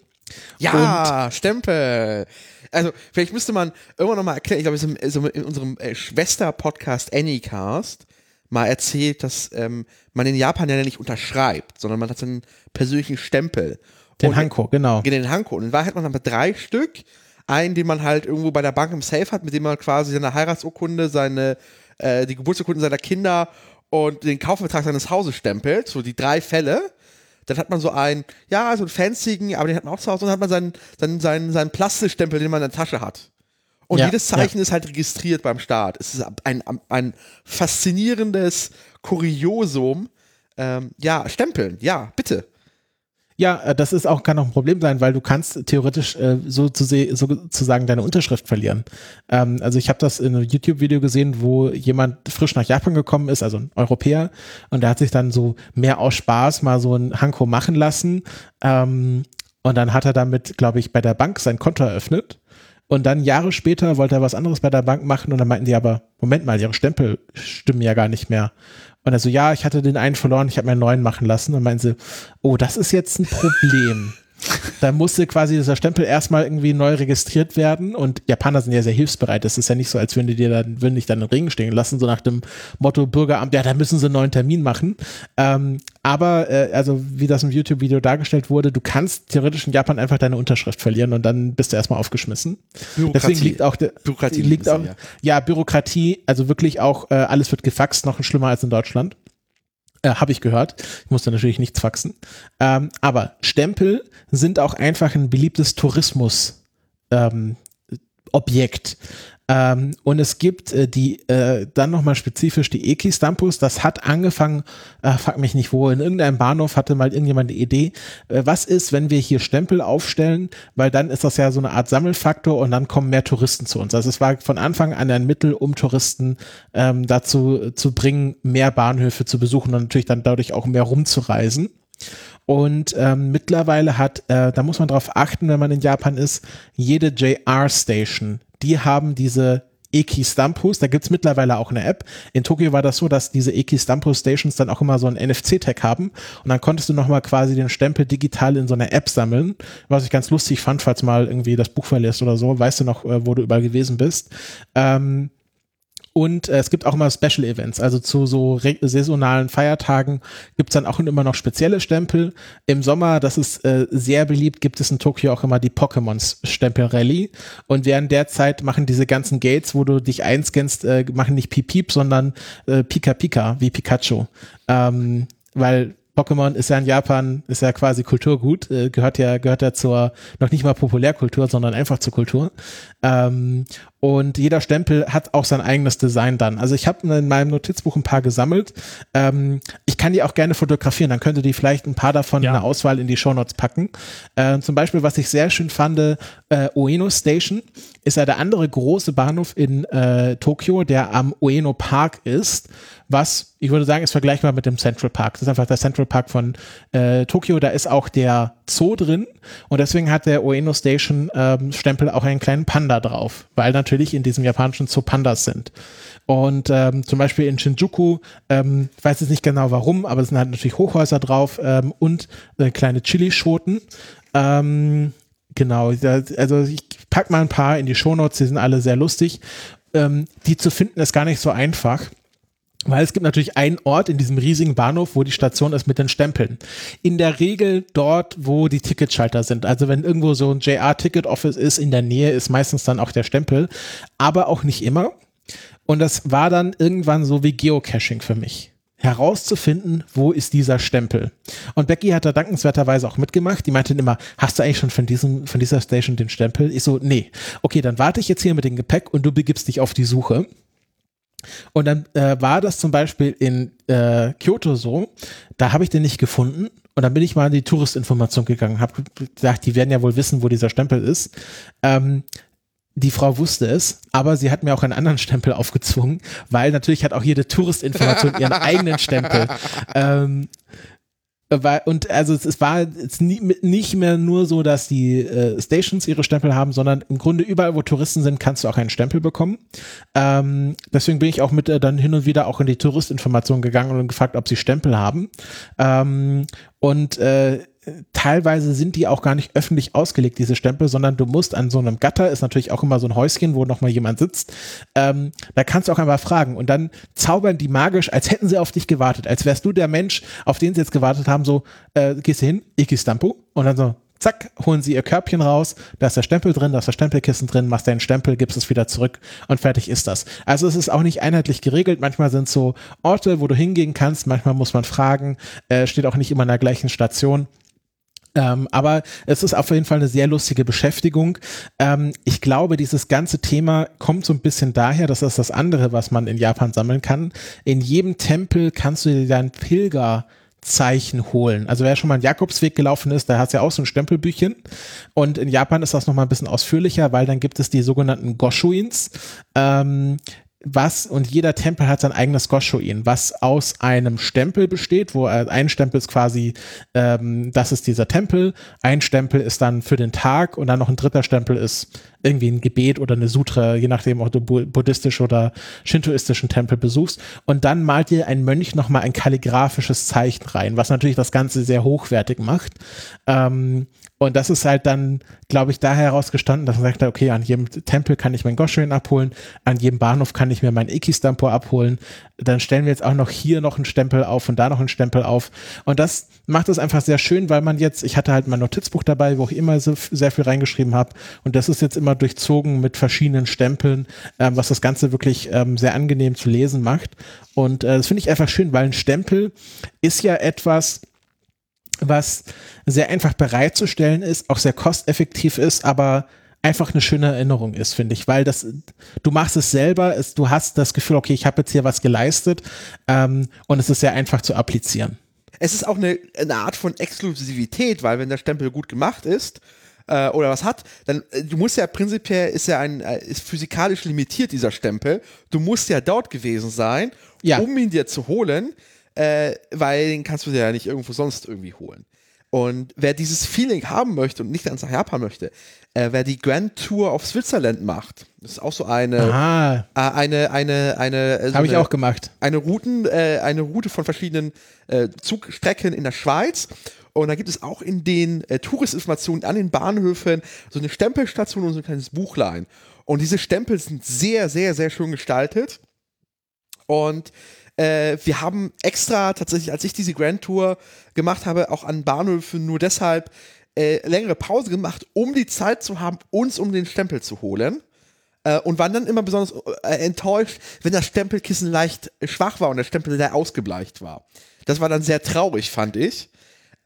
Ja, Stempel. Also, vielleicht müsste man irgendwann nochmal erklären, ich glaube, es ist in, unserem äh, Schwester-Podcast Anycast mal erzählt, dass ähm, man in Japan ja nicht unterschreibt, sondern man hat so einen persönlichen Stempel.
Den
Und-
Hanko, genau.
Den Hanko. Und in Wahrheit hat man aber drei Stück. Einen, den man halt irgendwo bei der Bank im Safe hat, mit dem man quasi seine Heiratsurkunde, seine, äh, die Geburtsurkunden seiner Kinder und den Kaufvertrag seines Hauses stempelt. So die drei Fälle. Dann hat man so einen, ja, so einen fancyen, aber den hat man auch zu Hause. Und dann hat man seinen, seinen, seinen, seinen Plastikstempel, den man in der Tasche hat. Und
Ja,
jedes Zeichen ist halt registriert beim Staat. Es ist ein, ein faszinierendes Kuriosum. Ähm, ja, stempeln, ja, bitte.
Ja, äh, das ist auch, kann auch ein Problem sein, weil du kannst theoretisch äh, so zu sozusagen deine Unterschrift verlieren. Ähm, also ich habe das in einem YouTube-Video gesehen, wo jemand frisch nach Japan gekommen ist, also ein Europäer, und der hat sich dann so mehr aus Spaß mal so ein Hanko machen lassen. Ähm, und dann hat er damit, glaube ich, bei der Bank sein Konto eröffnet. Und dann Jahre später wollte er was anderes bei der Bank machen und dann meinten die aber, Moment mal, ihre Stempel stimmen ja gar nicht mehr. Und er so, ja, ich hatte den einen verloren, ich habe mir einen neuen machen lassen. Und meinen sie, oh, das ist jetzt ein Problem. Da musste quasi dieser Stempel erstmal irgendwie neu registriert werden und Japaner sind ja sehr hilfsbereit. Das ist ja nicht so, als würden die dir dann, würden dich dann im Regen stehen lassen, so nach dem Motto Bürgeramt, ja, da müssen sie einen neuen Termin machen. Ähm, aber, äh, also wie das im YouTube-Video dargestellt wurde, du kannst theoretisch in Japan einfach deine Unterschrift verlieren und dann bist du erstmal aufgeschmissen. Deswegen liegt auch
Bürokratie
liegt auch,
bisschen,
ja. Bürokratie, also wirklich auch, äh, alles wird gefaxt, noch schlimmer als in Deutschland. Äh, Habe ich gehört. Ich musste natürlich nichts faxen. Ähm, aber Stempel sind auch einfach ein beliebtes Tourismus. Ähm, Objekt. Ähm, und es gibt äh, die, äh, dann nochmal spezifisch die Eki-Stampus. Das hat angefangen, äh, frag mich nicht wo, in irgendeinem Bahnhof hatte mal irgendjemand eine Idee, äh, was ist, wenn wir hier Stempel aufstellen, weil dann ist das ja so eine Art Sammelfaktor und dann kommen mehr Touristen zu uns. Also es war von Anfang an ein Mittel, um Touristen ähm, dazu zu bringen, mehr Bahnhöfe zu besuchen und natürlich dann dadurch auch mehr rumzureisen. Und ähm, mittlerweile hat, äh, da muss man drauf achten, wenn man in Japan ist, jede JR-Station, die haben diese Eki Stampus, da gibt's mittlerweile auch eine App. In Tokio war das so, dass diese Eki Stampus Stations dann auch immer so ein NFC-Tag haben und dann konntest du nochmal quasi den Stempel digital in so einer App sammeln, was ich ganz lustig fand, falls mal irgendwie das Buch verlierst oder so, weißt du noch, äh, wo du überall gewesen bist. Ähm, und äh, es gibt auch immer Special Events, also zu so saisonalen Feiertagen gibt's dann auch immer noch spezielle Stempel. Im Sommer, das ist äh, sehr beliebt, gibt es in Tokio auch immer die Pokémon-Stempel Rally. Und während der Zeit machen diese ganzen Gates, wo du dich einscannst, äh, machen nicht Piep Piep, sondern äh, Pika Pika, wie Pikachu. Ähm, weil Pokémon ist ja in Japan, ist ja quasi Kulturgut, äh, gehört ja, gehört ja zur, noch nicht mal Populärkultur, sondern einfach zur Kultur. Ähm, und jeder Stempel hat auch sein eigenes Design dann. Also ich habe in meinem Notizbuch ein paar gesammelt. Ähm, ich kann die auch gerne fotografieren, dann könnte die vielleicht ein paar davon
Ja.
in der Auswahl in die Shownotes packen. Äh, zum Beispiel, was ich sehr schön fand, äh, Ueno Station ist ja der andere große Bahnhof in äh, Tokio, der am Ueno Park ist, was, ich würde sagen, ist vergleichbar mit dem Central Park. Das ist einfach der Central Park von äh, Tokio. Da ist auch der Zoo drin und deswegen hat der Ueno Station ähm, Stempel auch einen kleinen Panda drauf, weil natürlich in diesem japanischen Zoo Pandas sind. Und ähm, zum Beispiel in Shinjuku, ähm, ich weiß jetzt nicht genau warum, aber es sind halt natürlich Hochhäuser drauf ähm, und äh, kleine Chilischoten. Ähm, genau, also ich pack mal ein paar in die Shownotes, die sind alle sehr lustig. Ähm, die zu finden ist gar nicht so einfach. Weil es gibt natürlich einen Ort in diesem riesigen Bahnhof, wo die Station ist mit den Stempeln. In der Regel dort, wo die Ticketschalter sind. Also wenn irgendwo so ein JR-Ticket-Office ist, in der Nähe ist meistens dann auch der Stempel. Aber auch nicht immer. Und das war dann irgendwann so wie Geocaching für mich herauszufinden, wo ist dieser Stempel. Und Becky hat da dankenswerterweise auch mitgemacht. Die meinte immer, hast du eigentlich schon von diesem, von dieser Station den Stempel? Ich so, nee. Okay, dann warte ich jetzt hier mit dem Gepäck und du begibst dich auf die Suche. Und dann äh, war das zum Beispiel in äh, Kyoto so, da habe ich den nicht gefunden. Und dann bin ich mal in die Touristinformation gegangen, habe gesagt, die werden ja wohl wissen, wo dieser Stempel ist. Ähm, die Frau wusste es, aber sie hat mir auch einen anderen Stempel aufgezwungen, weil natürlich hat auch jede Touristinformation ihren eigenen Stempel. Ähm, und also es, war jetzt nicht mehr nur so, dass die äh, Stations ihre Stempel haben, sondern im Grunde überall, wo Touristen sind, kannst du auch einen Stempel bekommen. Ähm, deswegen bin ich auch mit äh, dann hin und wieder auch in die Touristinformation gegangen und gefragt, ob sie Stempel haben. Ähm, und äh, teilweise sind die auch gar nicht öffentlich ausgelegt, diese Stempel, sondern du musst an so einem Gatter, ist natürlich auch immer so ein Häuschen, wo nochmal jemand sitzt, ähm, da kannst du auch einfach fragen und dann zaubern die magisch, als hätten sie auf dich gewartet, als wärst du der Mensch, auf den sie jetzt gewartet haben, so, äh, gehst du hin, Iki Stampo und dann so, zack, holen sie ihr Körbchen raus, da ist der Stempel drin, da ist der Stempelkissen drin, machst deinen Stempel, gibst es wieder zurück und fertig ist das. Also es ist auch nicht einheitlich geregelt, manchmal sind so Orte, wo du hingehen kannst, manchmal muss man fragen, äh, steht auch nicht immer in der gleichen Station. Ähm, aber es ist auf jeden Fall eine sehr lustige Beschäftigung. Ähm, ich glaube, dieses ganze Thema kommt so ein bisschen daher, das ist das andere, was man in Japan sammeln kann. In jedem Tempel kannst du dir dein Pilgerzeichen holen. Also wer schon mal einen Jakobsweg gelaufen ist, da hat ja auch so ein Stempelbüchchen. Und in Japan ist das nochmal ein bisschen ausführlicher, weil dann gibt es die sogenannten Goshuins. Ähm, was und jeder Tempel hat sein eigenes Goshoin, was aus einem Stempel besteht, wo ein Stempel ist quasi, ähm, das ist dieser Tempel, ein Stempel ist dann für den Tag und dann noch ein dritter Stempel ist irgendwie ein Gebet oder eine Sutra, je nachdem, ob du buddhistisch oder shintoistischen Tempel besuchst. Und dann malt dir ein Mönch nochmal ein kalligraphisches Zeichen rein, was natürlich das Ganze sehr hochwertig macht. Ähm, und das ist halt dann, glaube ich, daher herausgestanden, dass man sagt, okay, an jedem Tempel kann ich mein Goshoin abholen, an jedem Bahnhof kann ich mir mein Ikistampo abholen. Dann stellen wir jetzt auch noch hier noch einen Stempel auf und da noch einen Stempel auf. Und das macht es einfach sehr schön, weil man jetzt, ich hatte halt mein Notizbuch dabei, wo ich immer so sehr viel reingeschrieben habe. Und das ist jetzt immer durchzogen mit verschiedenen Stempeln, ähm, was das Ganze wirklich ähm, sehr angenehm zu lesen macht. Und äh, das finde ich einfach schön, weil ein Stempel ist ja etwas, was sehr einfach bereitzustellen ist, auch sehr kosteffektiv ist, aber einfach eine schöne Erinnerung ist, finde ich, weil das, du machst es selber, es, du hast das Gefühl, okay, ich habe jetzt hier was geleistet ähm, und es ist sehr einfach zu applizieren.
Es ist auch eine, eine Art von Exklusivität, weil wenn der Stempel gut gemacht ist, äh, oder was hat, dann äh, du musst ja prinzipiell ist ja ein äh, ist physikalisch limitiert dieser Stempel. Du musst ja dort gewesen sein, ja. um ihn dir zu holen äh, weil den kannst du dir ja nicht irgendwo sonst irgendwie holen. Und wer dieses Feeling haben möchte und nicht ganz nach Japan möchte, äh, wer die Grand Tour of Switzerland macht, das ist auch so eine, äh, eine, eine, eine,
so habe ich auch gemacht,
eine Routen, äh, eine Route von verschiedenen äh, Zugstrecken in der Schweiz. Und da gibt es auch in den äh, Touristinformationen an den Bahnhöfen so eine Stempelstation und so ein kleines Buchlein. Und diese Stempel sind sehr, sehr, sehr schön gestaltet. Und äh, wir haben extra tatsächlich, als ich diese Grand Tour gemacht habe, auch an Bahnhöfen nur deshalb äh, längere Pause gemacht, um die Zeit zu haben, uns um den Stempel zu holen. Äh, und waren dann immer besonders äh, enttäuscht, wenn das Stempelkissen leicht schwach war und der Stempel sehr ausgebleicht war. Das war dann sehr traurig, fand ich.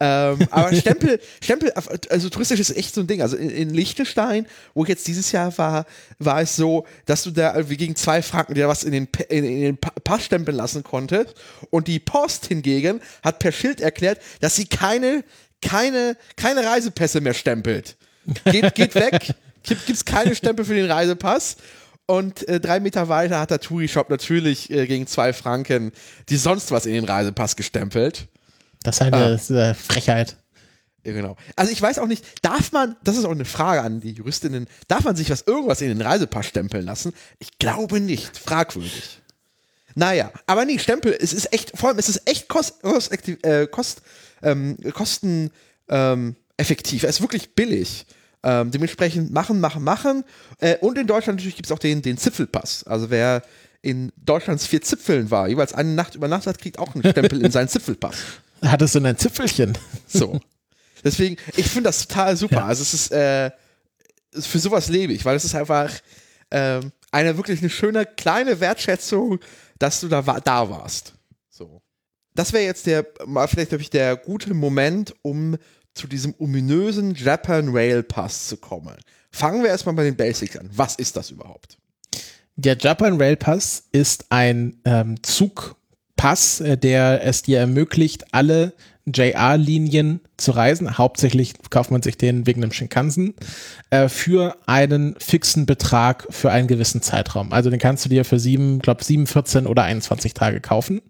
Ähm, aber Stempel, Stempel, also touristisch ist echt so ein Ding. Also in, in Liechtenstein, wo ich jetzt dieses Jahr war, war es so, dass du da irgendwie gegen zwei Franken dir was in den, in, in den Pass stempeln lassen konntest. Und die Post hingegen hat per Schild erklärt, dass sie keine, keine, keine Reisepässe mehr stempelt. Geht, geht weg, gibt es keine Stempel für den Reisepass. Und äh, drei Meter weiter hat der Touri-Shop natürlich äh, gegen zwei Franken die sonst was in den Reisepass gestempelt.
Das ist eine ah. Frechheit.
Ja, genau. Also ich weiß auch nicht, darf man, das ist auch eine Frage an die Juristinnen, darf man sich was irgendwas in den Reisepass stempeln lassen? Ich glaube nicht. Fragwürdig. Naja, aber nee, Stempel, es ist echt, vor allem, es ist echt kost, äh, kost ähm, kosten ähm, effektiv. Es ist wirklich billig. Ähm, dementsprechend machen, machen, machen. Äh, und in Deutschland natürlich gibt es auch den, den Zipfelpass. Also wer in Deutschlands vier Zipfeln war, jeweils eine Nacht übernachtet hat, kriegt auch einen Stempel in seinen Zipfelpass.
Hattest du ein Zipfelchen?
So. Deswegen, ich finde das total super.
Ja.
Also es ist, äh, für sowas lebe ich, weil es ist einfach ähm, eine wirklich eine schöne kleine Wertschätzung, dass du da, wa da warst. So. Das wäre jetzt der, mal vielleicht ich, der gute Moment, um zu diesem ominösen Japan Rail Pass zu kommen. Fangen wir erstmal bei den Basics an. Was ist das überhaupt?
Der Japan Rail Pass ist ein ähm, Zugpass, äh, der es dir ermöglicht, alle JR-Linien zu reisen. Hauptsächlich kauft man sich den wegen dem Shinkansen äh, für einen fixen Betrag für einen gewissen Zeitraum. Also den kannst du dir für sieben, glaube 7, 14 oder 21 Tage kaufen.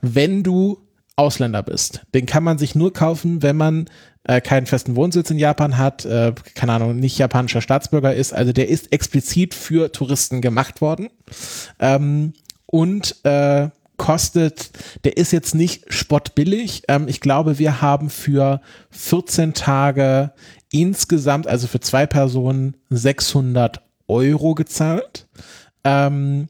Wenn du Ausländer bist, den kann man sich nur kaufen, wenn man äh, keinen festen Wohnsitz in Japan hat, äh, keine Ahnung, nicht japanischer Staatsbürger ist. Also der ist explizit für Touristen gemacht worden. Ähm, und äh, kostet, der ist jetzt nicht spottbillig. Ähm, ich glaube, wir haben für 14 Tage insgesamt, also für zwei Personen, 600 Euro gezahlt. Ähm,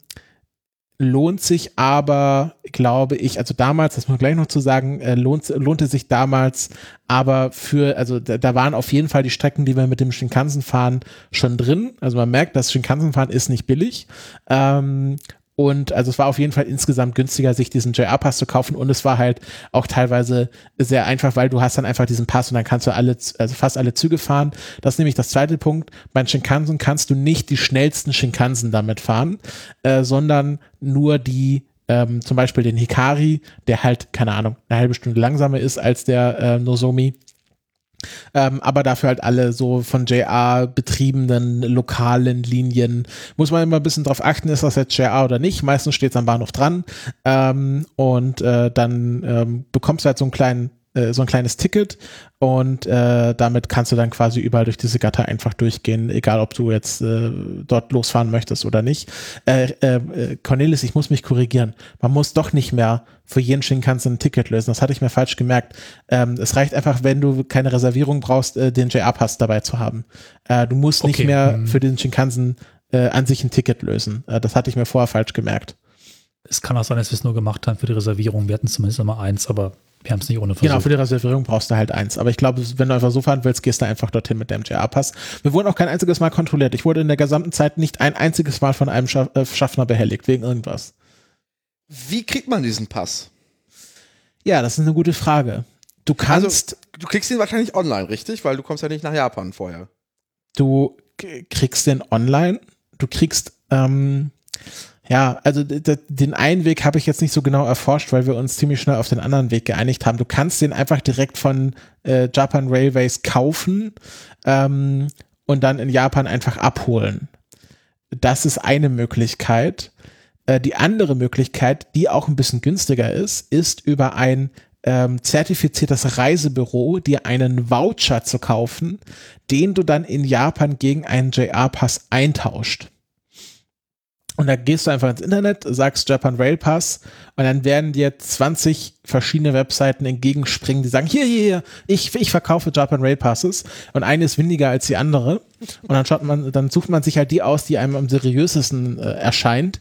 lohnt sich aber, glaube ich, also damals, das muss man gleich noch zu sagen, äh, lohnt, lohnte sich damals aber für, also da, da waren auf jeden Fall die Strecken, die wir mit dem Shinkansen fahren, schon drin. Also man merkt, das Shinkansen fahren ist nicht billig. Ähm, und also es war auf jeden Fall insgesamt günstiger, sich diesen JR-Pass zu kaufen. Und es war halt auch teilweise sehr einfach, weil du hast dann einfach diesen Pass und dann kannst du alle, also fast alle Züge fahren. Das ist nämlich das zweite Punkt. Bei Shinkansen kannst du nicht die schnellsten Shinkansen damit fahren, äh, sondern nur die ähm, zum Beispiel den Hikari, der halt, keine Ahnung, eine halbe Stunde langsamer ist als der äh, Nozomi. Ähm, aber dafür halt alle so von JR betriebenen lokalen Linien. Muss man immer ein bisschen drauf achten, ist das jetzt JR oder nicht. Meistens steht es am Bahnhof dran. Ähm, und äh, dann ähm, bekommst du halt so einen kleinen äh, so ein kleines Ticket und äh, damit kannst du dann quasi überall durch diese Gatter einfach durchgehen, egal ob du jetzt äh, dort losfahren möchtest oder nicht. Äh, äh, Cornelis, ich muss mich korrigieren. Man muss doch nicht mehr für jeden Shinkansen ein Ticket lösen. Das hatte ich mir falsch gemerkt. Ähm, es reicht einfach, wenn du keine Reservierung brauchst, äh, den JR-Pass dabei zu haben. Äh, du musst nicht
Okay,
mehr
hm.
für den Shinkansen äh, an sich ein Ticket lösen. Äh, das hatte ich mir vorher falsch gemerkt.
Es kann auch sein, dass wir es nur gemacht haben für die Reservierung. Wir hatten zumindest immer eins, aber wir haben es nicht ohne
Genau,
versucht.
für die Reservierung brauchst du halt eins. Aber ich glaube, wenn du einfach so fahren willst, gehst du einfach dorthin mit dem JR-Pass. Wir wurden auch kein einziges Mal kontrolliert. Ich wurde in der gesamten Zeit nicht ein einziges Mal von einem Schaff äh, Schaffner behelligt, wegen irgendwas.
Wie kriegt man diesen Pass?
Ja, das ist eine gute Frage. Du kannst,
Du kriegst ihn wahrscheinlich online, richtig? Weil du kommst ja nicht nach Japan vorher.
du kriegst den online, du kriegst, ähm, ja, also den einen Weg habe ich jetzt nicht so genau erforscht, weil wir uns ziemlich schnell auf den anderen Weg geeinigt haben. Du kannst den einfach direkt von äh, Japan Railways kaufen ähm, und dann in Japan einfach abholen. Das ist eine Möglichkeit. Äh, die andere Möglichkeit, die auch ein bisschen günstiger ist, ist über ein ähm, zertifiziertes Reisebüro dir einen Voucher zu kaufen, den du dann in Japan gegen einen JR-Pass eintauscht. Und da gehst du einfach ins Internet, sagst Japan Rail Pass und dann werden dir 20 verschiedene Webseiten entgegenspringen, die sagen, hier, hier, hier, ich, ich verkaufe Japan Rail Passes und eine ist weniger als die andere. Und dann schaut man, dann sucht man sich halt die aus, die einem am seriösesten äh, erscheint.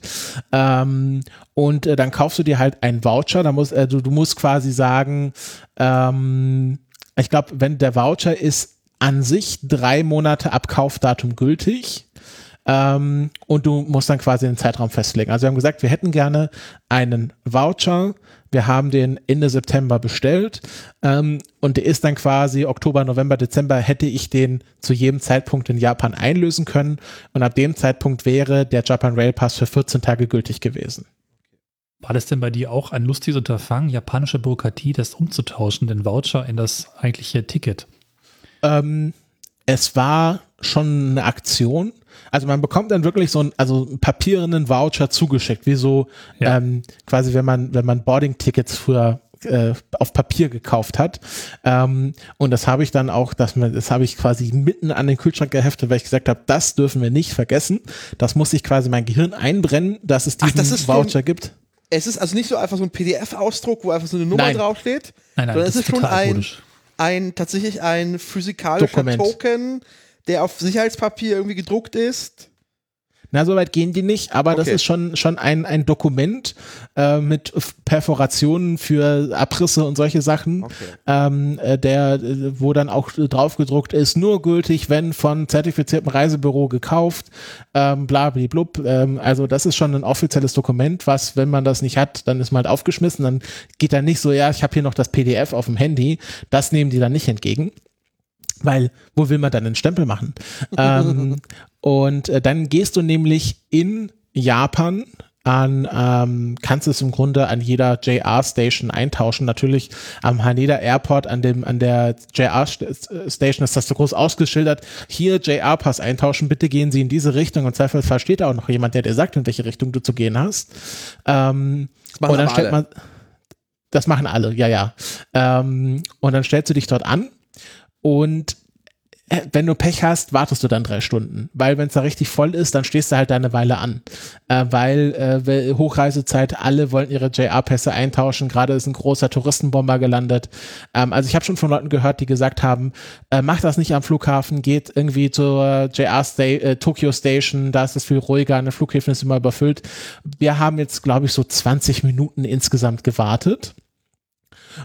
Ähm, und äh, dann kaufst du dir halt einen Voucher, da musst, äh, du, du musst quasi sagen, ähm, ich glaube, wenn der Voucher ist an sich drei Monate ab Kaufdatum gültig, ähm, und du musst dann quasi den Zeitraum festlegen. Also wir haben gesagt, wir hätten gerne einen Voucher. Wir haben den Ende September bestellt ähm, und der ist dann quasi Oktober, November, Dezember hätte ich den zu jedem Zeitpunkt in Japan einlösen können und ab dem Zeitpunkt wäre der Japan Rail Pass für 14 Tage gültig gewesen.
War das denn bei dir auch ein lustiges Unterfangen, japanische Bürokratie, das umzutauschen, den Voucher in das eigentliche Ticket?
Ähm, es war schon eine Aktion. Also man bekommt dann wirklich so einen, also einen papierenden Voucher zugeschickt, wie so
Ja.
ähm, quasi, wenn man, wenn man Boarding-Tickets früher äh, auf Papier gekauft hat. Ähm, und das habe ich dann auch, das, das habe ich quasi mitten an den Kühlschrank geheftet, weil ich gesagt habe, das dürfen wir nicht vergessen. Das muss ich quasi mein Gehirn einbrennen, dass es
Ach,
diesen
das ist schon-
Voucher gibt.
Es ist also nicht so einfach so ein PDF-Ausdruck, wo einfach so eine Nummer
Nein.
draufsteht,
Nein, nein,
sondern
das
es
ist
ist schon
total
ein, ein tatsächlich ein physikalischer
Dokument.
Token, der auf Sicherheitspapier irgendwie gedruckt ist.
Na, so weit gehen die nicht, aber das
Okay.
ist schon, schon ein, ein Dokument äh, mit Perforationen für Abrisse und solche Sachen,
Okay.
ähm, äh, der, äh, wo dann auch drauf gedruckt ist, nur gültig, wenn von zertifiziertem Reisebüro gekauft, ähm, bla bla blub. Ähm, also das ist schon ein offizielles Dokument, was, wenn man das nicht hat, dann ist man halt aufgeschmissen, dann geht dann nicht so, ja, ich habe hier noch das PDF auf dem Handy, das nehmen die dann nicht entgegen. Weil, wo will man dann einen Stempel machen? ähm, und äh, dann gehst du nämlich in Japan an, ähm, kannst es im Grunde an jeder JR-Station eintauschen. Natürlich am Haneda Airport, an dem, an der JR-Station ist das so groß ausgeschildert. Hier JR-Pass eintauschen, bitte gehen Sie in diese Richtung. Und Zweifelsfall steht da auch noch jemand, der dir sagt, in welche Richtung du zu gehen hast. Ähm, und dann stellt
alle.
man, das machen alle, ja, ja. Ähm, und dann stellst du dich dort an und äh, wenn du Pech hast, wartest du dann drei Stunden. Weil wenn es da richtig voll ist, dann stehst du halt da eine Weile an. Äh, weil äh, Hochreisezeit, alle wollen ihre JR-Pässe eintauschen. Gerade ist ein großer Touristenbomber gelandet. Ähm, also ich habe schon von Leuten gehört, die gesagt haben, äh, macht das nicht am Flughafen, geht irgendwie zur JR Sta äh, Tokyo Station, da ist es viel ruhiger, eine Flughäfen ist immer überfüllt. Wir haben jetzt, glaube ich, so 20 Minuten insgesamt gewartet.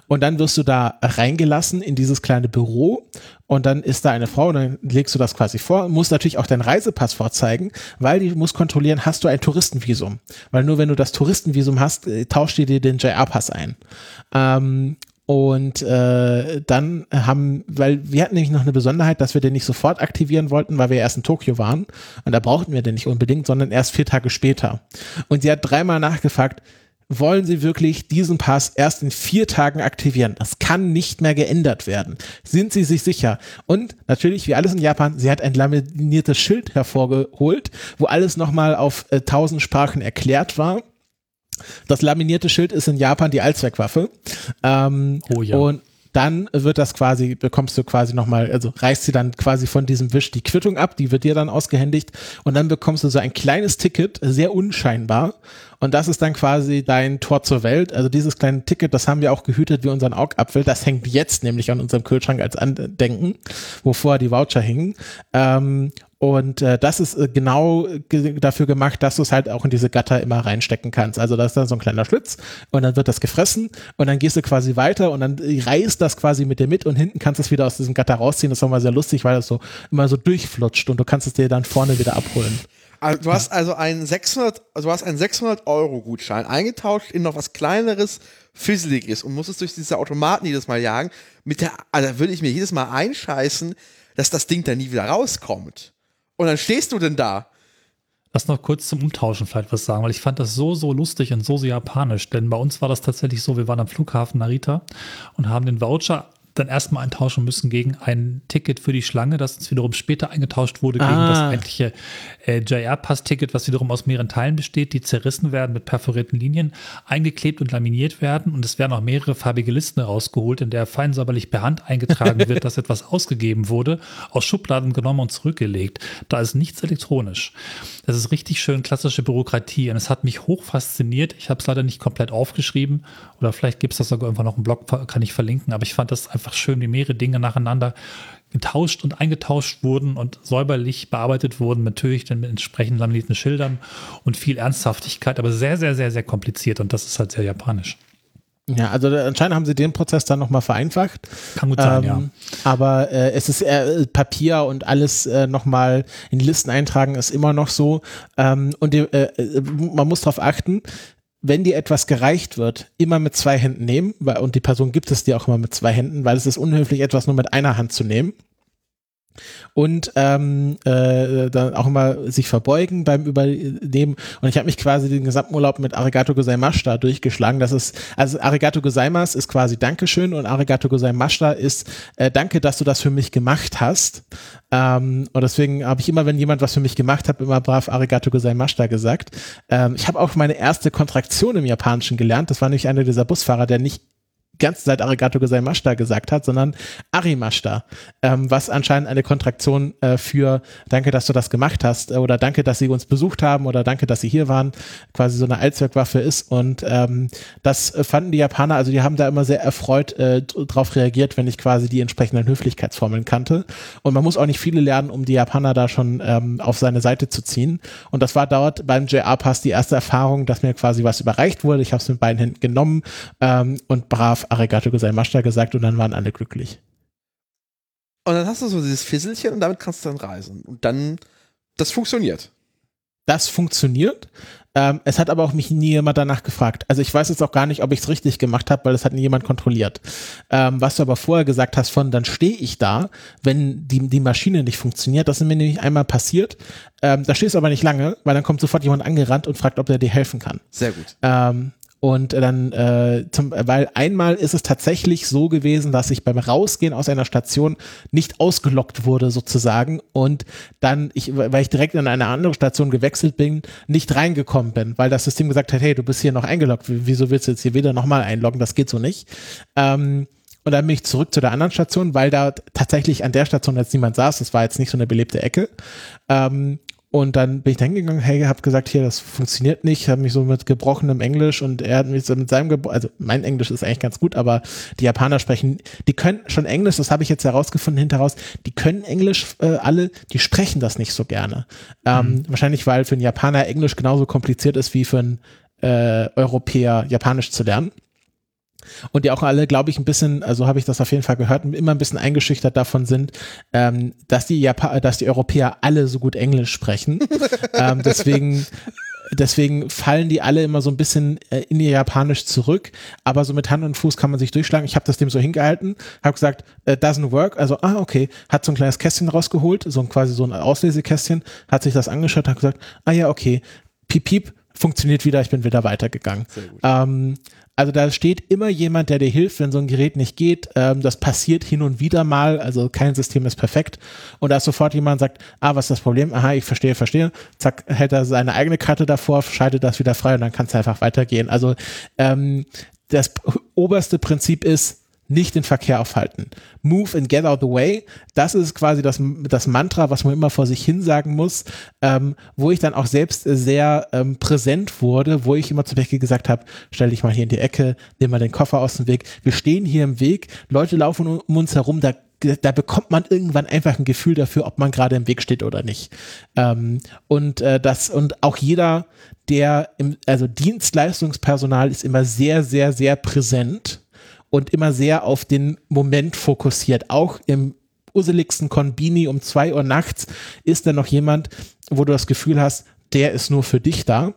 Und dann wirst du da reingelassen in dieses kleine Büro und dann ist da eine Frau und dann legst du das quasi vor, musst natürlich auch deinen Reisepass vorzeigen, weil die muss kontrollieren, hast du ein Touristenvisum. Weil nur wenn du das Touristenvisum hast, äh, tauscht die dir den JR-Pass ein. Ähm, und äh, dann haben, weil wir hatten nämlich noch eine Besonderheit, dass wir den nicht sofort aktivieren wollten, weil wir erst in Tokio waren. Und da brauchten wir den nicht unbedingt, sondern erst vier Tage später. Und sie hat dreimal nachgefragt, wollen Sie wirklich diesen Pass erst in vier Tagen aktivieren? Das kann nicht mehr geändert werden. Sind Sie sich sicher? Und natürlich, wie alles in Japan, sie hat ein laminiertes Schild hervorgeholt, wo alles nochmal auf äh, tausend Sprachen erklärt war. Das laminierte Schild ist in Japan die Allzweckwaffe. Ähm,
Oh ja.
Und dann wird das quasi, bekommst du quasi nochmal, also reißt sie dann quasi von diesem Wisch die Quittung ab, die wird dir dann ausgehändigt und dann bekommst du so ein kleines Ticket, sehr unscheinbar und das ist dann quasi dein Tor zur Welt. Also dieses kleine Ticket, das haben wir auch gehütet wie unseren Augapfel, das hängt jetzt nämlich an unserem Kühlschrank als Andenken, wo vorher die Voucher hingen. Ähm, und äh, das ist äh, genau ge dafür gemacht, dass du es halt auch in diese Gatter immer reinstecken kannst. Also da ist dann so ein kleiner Schlitz und dann wird das gefressen und dann gehst du quasi weiter und dann äh, reißt das quasi mit dir mit und hinten kannst du es wieder aus diesem Gatter rausziehen. Das ist nochmal sehr lustig, weil das so immer so durchflutscht und du kannst es dir dann vorne wieder abholen.
Also, du hast also einen 600, also du hast einen 600 Euro Gutschein eingetauscht in noch was kleineres, Fizzeliges und musstest durch diese Automaten jedes Mal jagen. Mit der, also da würde ich mir jedes Mal einscheißen, dass das Ding da nie wieder rauskommt. Und dann stehst du denn da.
Lass noch kurz zum Umtauschen vielleicht was sagen, weil ich fand das so, so lustig und so, so japanisch. Denn bei uns war das tatsächlich so, wir waren am Flughafen Narita und haben den Voucher dann erstmal eintauschen müssen gegen ein Ticket für die Schlange, das uns wiederum später eingetauscht wurde gegen
Ah.
das eigentliche äh, JR-Pass-Ticket, was wiederum aus mehreren Teilen besteht, die zerrissen werden mit perforierten Linien, eingeklebt und laminiert werden und es werden auch mehrere farbige Listen herausgeholt, in der fein säuberlich per Hand eingetragen wird, dass etwas ausgegeben wurde, aus Schubladen genommen und zurückgelegt. Da ist nichts elektronisch. Das ist richtig schön klassische Bürokratie und es hat mich hoch fasziniert. Ich habe es leider nicht komplett aufgeschrieben oder vielleicht gibt es das sogar irgendwann noch einen Blog, kann ich verlinken, aber ich fand das einfach schön, wie mehrere Dinge nacheinander getauscht und eingetauscht wurden und säuberlich bearbeitet wurden, natürlich dann mit entsprechend laminierten Schildern und viel Ernsthaftigkeit, aber sehr, sehr, sehr, sehr kompliziert und das ist halt sehr japanisch.
Ja, also anscheinend haben sie den Prozess dann nochmal vereinfacht.
Kann gut sein,
Ähm,
ja.
Aber äh, es ist äh, Papier und alles äh, nochmal in Listen eintragen ist immer noch so. Ähm, und äh, äh, man muss darauf achten, wenn dir etwas gereicht wird, immer mit zwei Händen nehmen, weil, und die Person gibt es dir auch immer mit zwei Händen, weil es ist unhöflich, etwas nur mit einer Hand zu nehmen. Und ähm, äh, dann auch immer sich verbeugen beim Übernehmen. Und ich habe mich quasi den gesamten Urlaub mit Arigato Gozaimashita durchgeschlagen. Das ist, also Arigato Gozaimasu ist quasi Dankeschön und Arigato Gozaimashita ist äh, Danke, dass du das für mich gemacht hast. Ähm, und deswegen habe ich immer, wenn jemand was für mich gemacht hat, immer brav Arigato Gozaimashita gesagt. Ähm, ich habe auch meine erste Kontraktion im Japanischen gelernt. Das war nämlich einer dieser Busfahrer, der nicht ganze Zeit Arigato Gozaimashita gesagt hat, sondern Arimashita, ähm, was anscheinend eine Kontraktion äh, für Danke, dass du das gemacht hast äh, oder Danke, dass sie uns besucht haben oder Danke, dass sie hier waren, quasi so eine Allzweckwaffe ist. Und ähm, das fanden die Japaner, also die haben da immer sehr erfreut äh, drauf reagiert, wenn ich quasi die entsprechenden Höflichkeitsformeln kannte. Und man muss auch nicht viele lernen, um die Japaner da schon ähm, auf seine Seite zu ziehen. Und das war dort beim JR-Pass die erste Erfahrung, dass mir quasi was überreicht wurde, ich habe es mit beiden Händen genommen ähm, und brav Arigato Gozaimashita gesagt und dann waren alle glücklich.
Und dann hast du so dieses Fisselchen und damit kannst du dann reisen. Und dann, das funktioniert.
Das funktioniert. Ähm, es hat aber auch mich nie jemand danach gefragt. Also ich weiß jetzt auch gar nicht, ob ich es richtig gemacht habe, weil es hat nie jemand kontrolliert. Ähm, was du aber vorher gesagt hast von, dann stehe ich da, wenn die, die Maschine nicht funktioniert. Das ist mir nämlich einmal passiert. Ähm, da stehst du aber nicht lange, weil dann kommt sofort jemand angerannt und fragt, ob er dir helfen kann.
Sehr gut.
Und dann, äh, zum, weil einmal ist es tatsächlich so gewesen, dass ich beim Rausgehen aus einer Station nicht ausgelockt wurde sozusagen und dann, ich, weil ich direkt in eine andere Station gewechselt bin, nicht reingekommen bin, weil das System gesagt hat, hey, du bist hier noch eingeloggt, wieso willst du jetzt hier wieder nochmal einloggen, das geht so nicht. Ähm, und dann bin ich zurück zu der anderen Station, weil da tatsächlich an der Station jetzt niemand saß. Das war jetzt nicht so eine belebte Ecke. Ähm, und dann bin ich da hingegangen, hey, hab gesagt, hier, das funktioniert nicht, habe mich so mit gebrochenem Englisch und er hat mich so mit seinem, Gebro also mein Englisch ist eigentlich ganz gut, aber die Japaner sprechen, die können schon Englisch, das habe ich jetzt herausgefunden hinteraus, die können Englisch äh, alle, die sprechen das nicht so gerne. Ähm, mhm. Wahrscheinlich, weil für einen Japaner Englisch genauso kompliziert ist wie für einen äh, Europäer Japanisch zu lernen und die auch alle, glaube ich, ein bisschen, also habe ich das auf jeden Fall gehört, immer ein bisschen eingeschüchtert davon sind, ähm, dass die Japan dass die Europäer alle so gut Englisch sprechen. ähm, deswegen deswegen fallen die alle immer so ein bisschen äh, in ihr Japanisch zurück, aber so mit Hand und Fuß kann man sich durchschlagen. Ich habe das dem so hingehalten, habe gesagt, äh, doesn't work, also ah okay, hat so ein kleines Kästchen rausgeholt, so ein quasi so ein Auslesekästchen, hat sich das angeschaut, hat gesagt, ah ja okay, piep piep, funktioniert wieder, ich bin wieder weitergegangen. Ähm, also da steht immer jemand, der dir hilft, wenn so ein Gerät nicht geht. Ähm, das passiert hin und wieder mal. Also kein System ist perfekt. Und da ist sofort jemand sagt, ah, was ist das Problem? Aha, ich verstehe, verstehe. Zack, hält er seine eigene Karte davor, schaltet das wieder frei und dann kann es einfach weitergehen. Also ähm, das oberste Prinzip ist, nicht den Verkehr aufhalten. Move and get out the way. Das ist quasi das, das Mantra, was man immer vor sich hin sagen muss, ähm, wo ich dann auch selbst sehr ähm, präsent wurde, wo ich immer zu Becky gesagt habe, stell dich mal hier in die Ecke, nimm mal den Koffer aus dem Weg. Wir stehen hier im Weg, Leute laufen um uns herum, da da bekommt man irgendwann einfach ein Gefühl dafür, ob man gerade im Weg steht oder nicht. Ähm, und äh, das und auch jeder, der im, also Dienstleistungspersonal ist immer sehr, sehr, sehr präsent und immer sehr auf den Moment fokussiert. Auch im useligsten Konbini um zwei Uhr nachts ist da noch jemand, wo du das Gefühl hast, der ist nur für dich da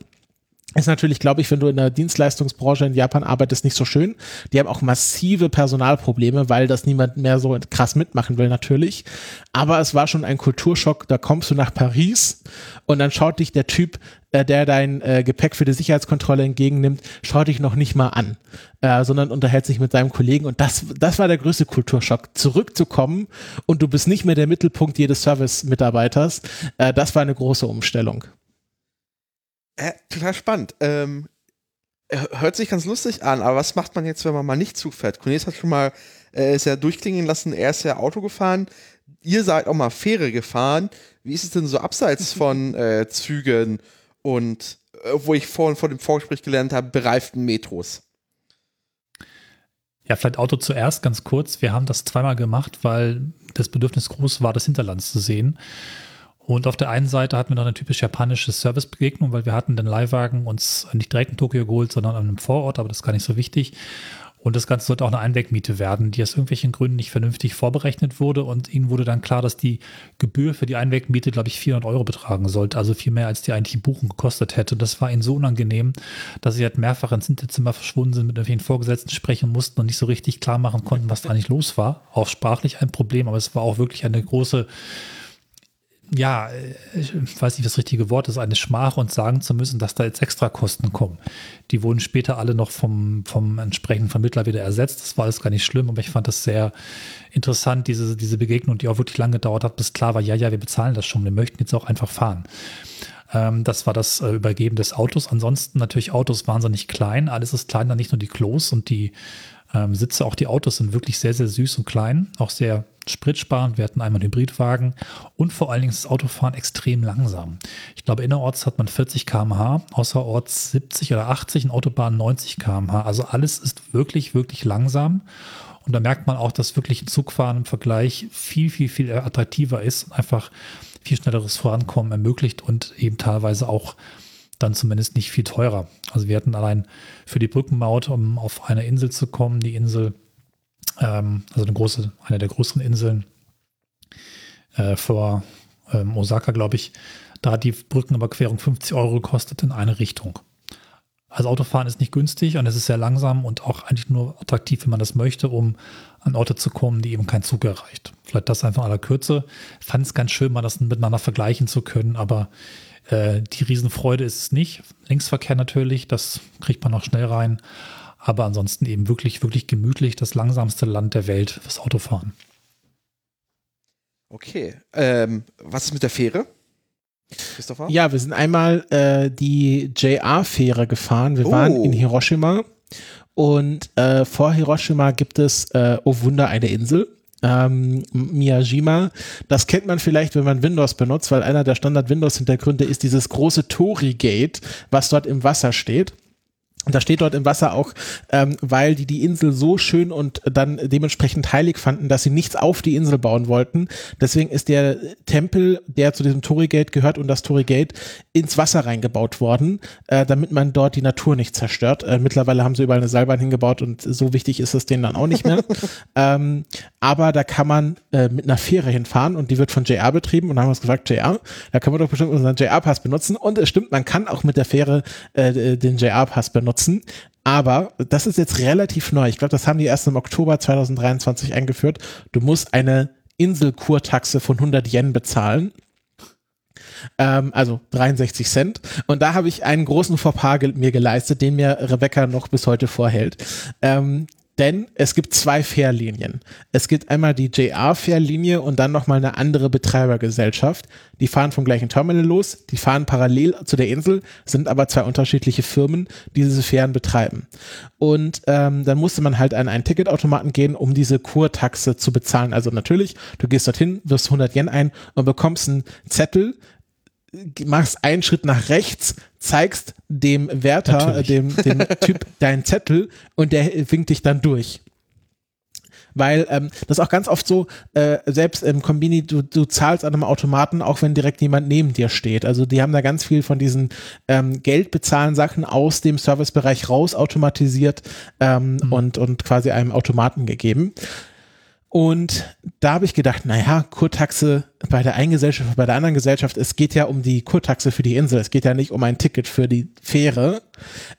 ist natürlich, glaube ich, wenn du in der Dienstleistungsbranche in Japan arbeitest, nicht so schön. Die haben auch massive Personalprobleme, weil das niemand mehr so krass mitmachen will, natürlich. Aber es war schon ein Kulturschock. Da kommst du nach Paris und dann schaut dich der Typ, äh, der dein äh, Gepäck für die Sicherheitskontrolle entgegennimmt, schaut dich noch nicht mal an, äh, sondern unterhält sich mit seinem Kollegen. Und das, das war der größte Kulturschock. Zurückzukommen und du bist nicht mehr der Mittelpunkt jedes Service-Mitarbeiters. Äh, das war eine große Umstellung.
Äh, total spannend. Ähm, hört sich ganz lustig an, aber was macht man jetzt, wenn man mal nicht zufährt? Cornelis hat schon mal, äh, ist ja durchklingen lassen, er ist ja Auto gefahren. Ihr seid auch mal Fähre gefahren. Wie ist es denn so abseits von äh, Zügen und, äh, wo ich vorhin vor dem Vorgespräch gelernt habe, bereiften Metros?
Ja, vielleicht Auto zuerst ganz kurz. Wir haben das zweimal gemacht, weil das Bedürfnis groß war, das Hinterland zu sehen. Und auf der einen Seite hatten wir noch eine typisch japanische Servicebegegnung, weil wir hatten den Leihwagen uns nicht direkt in Tokio geholt, sondern an einem Vorort, aber das ist gar nicht so wichtig. Und das Ganze sollte auch eine Einwegmiete werden, die aus irgendwelchen Gründen nicht vernünftig vorberechnet wurde. Und ihnen wurde dann klar, dass die Gebühr für die Einwegmiete, glaube ich, 400 Euro betragen sollte. Also viel mehr, als die eigentliche Buchung gekostet hätte. Das war ihnen so unangenehm, dass sie halt mehrfach ins Hinterzimmer verschwunden sind, mit irgendwelchen Vorgesetzten sprechen mussten und nicht so richtig klar machen konnten, was da eigentlich los war. Auch sprachlich ein Problem, aber es war auch wirklich eine große ja, ich weiß nicht, was das richtige Wort ist, eine Schmach und sagen zu müssen, dass da jetzt extra Kosten kommen. Die wurden später alle noch vom, vom entsprechenden Vermittler wieder ersetzt. Das war alles gar nicht schlimm, aber ich fand das sehr interessant, diese, diese Begegnung, die auch wirklich lange gedauert hat, bis klar war, ja, ja, wir bezahlen das schon, wir möchten jetzt auch einfach fahren. Ähm, das war das äh, Übergeben des Autos. Ansonsten natürlich Autos wahnsinnig klein. Alles ist kleiner, nicht nur die Klos und die ähm, Sitze. Auch die Autos sind wirklich sehr, sehr süß und klein, auch sehr spritsparend. Wir hatten einmal einen Hybridwagen und vor allen Dingen ist das Autofahren extrem langsam. Ich glaube, innerorts hat man 40 km/h, außerorts 70 oder 80, in Autobahnen 90 km/h. Also alles ist wirklich, wirklich langsam. Und da merkt man auch, dass wirklich ein Zugfahren im Vergleich viel, viel, viel attraktiver ist und einfach viel schnelleres Vorankommen ermöglicht und eben teilweise auch dann zumindest nicht viel teurer. Also wir hatten allein für die Brückenmaut, um auf eine Insel zu kommen, die Insel, ähm, also eine große, eine der größeren Inseln äh, vor ähm, Osaka, glaube ich, da hat die Brückenüberquerung 50 Euro gekostet in eine Richtung. Also Autofahren ist nicht günstig und es ist sehr langsam und auch eigentlich nur attraktiv, wenn man das möchte, um an Orte zu kommen, die eben kein Zug erreicht. Vielleicht das einfach in aller Kürze. Fand es ganz schön, mal das miteinander vergleichen zu können, aber äh, die Riesenfreude ist es nicht. Linksverkehr natürlich, das kriegt man noch schnell rein. Aber ansonsten eben wirklich, wirklich gemütlich das langsamste Land der Welt fürs Autofahren.
Okay. Ähm, was ist mit der Fähre?
Christopher? Ja, wir sind einmal äh, die JR-Fähre gefahren. Wir oh. waren in Hiroshima und äh, vor Hiroshima gibt es, äh, oh Wunder, eine Insel. Ähm, Miyajima. Das kennt man vielleicht, wenn man Windows benutzt, weil einer der Standard-Windows-Hintergründe ist dieses große Tori-Gate, was dort im Wasser steht. Und da steht dort im Wasser auch, ähm, weil die die Insel so schön und dann dementsprechend heilig fanden, dass sie nichts auf die Insel bauen wollten. Deswegen ist der Tempel, der zu diesem Torigate gehört und das Torigate ins Wasser reingebaut worden, äh, damit man dort die Natur nicht zerstört. Äh, mittlerweile haben sie überall eine Seilbahn hingebaut und so wichtig ist es denen dann auch nicht mehr. ähm, aber da kann man äh, mit einer Fähre hinfahren und die wird von JR betrieben und dann haben wir uns gesagt, JR, da können wir doch bestimmt unseren JR-Pass benutzen und es stimmt, man kann auch mit der Fähre äh, den JR-Pass benutzen nutzen. Aber das ist jetzt relativ neu. Ich glaube, das haben die erst im Oktober 2023 eingeführt. Du musst eine Inselkurtaxe von 100 Yen bezahlen. Ähm, also 63 Cent. Und da habe ich einen großen Fauxpas mir geleistet, den mir Rebecca noch bis heute vorhält. Ähm, denn es gibt zwei Fährlinien. Es gibt einmal die JR-Fährlinie und dann nochmal eine andere Betreibergesellschaft. Die fahren vom gleichen Terminal los, die fahren parallel zu der Insel, sind aber zwei unterschiedliche Firmen, die diese Fähren betreiben. Und ähm, dann musste man halt an einen Ticketautomaten gehen, um diese Kurtaxe zu bezahlen. Also natürlich, du gehst dorthin, wirst 100 Yen ein und bekommst einen Zettel, machst einen Schritt nach rechts, zeigst dem Wärter, dem, dem Typ deinen Zettel und der winkt dich dann durch. Weil ähm, das ist auch ganz oft so, äh, selbst im Kombini, du, du zahlst an einem Automaten, auch wenn direkt jemand neben dir steht. Also die haben da ganz viel von diesen ähm, Geldbezahlen Sachen aus dem Servicebereich raus automatisiert ähm, mhm. und, und quasi einem Automaten gegeben. Und da habe ich gedacht, naja, Kurtaxe bei der einen Gesellschaft, bei der anderen Gesellschaft, es geht ja um die Kurtaxe für die Insel, es geht ja nicht um ein Ticket für die Fähre.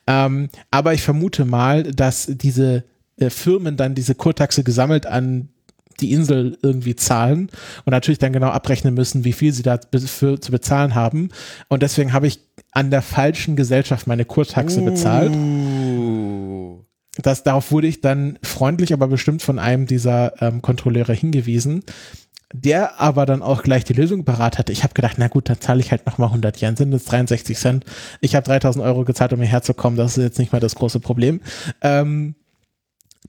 Ähm, aber ich vermute mal, dass diese äh, Firmen dann diese Kurtaxe gesammelt an die Insel irgendwie zahlen und natürlich dann genau abrechnen müssen, wie viel sie da für, zu bezahlen haben. Und deswegen habe ich an der falschen Gesellschaft meine Kurtaxe uh. bezahlt das, darauf wurde ich dann freundlich, aber bestimmt von einem dieser ähm, Kontrolleure hingewiesen, der aber dann auch gleich die Lösung parat hatte. Ich habe gedacht, na gut, dann zahle ich halt nochmal 100 Yen, sind es 63 Cent. Ich habe 3000 Euro gezahlt, um hierher zu kommen, das ist jetzt nicht mal das große Problem. Ähm,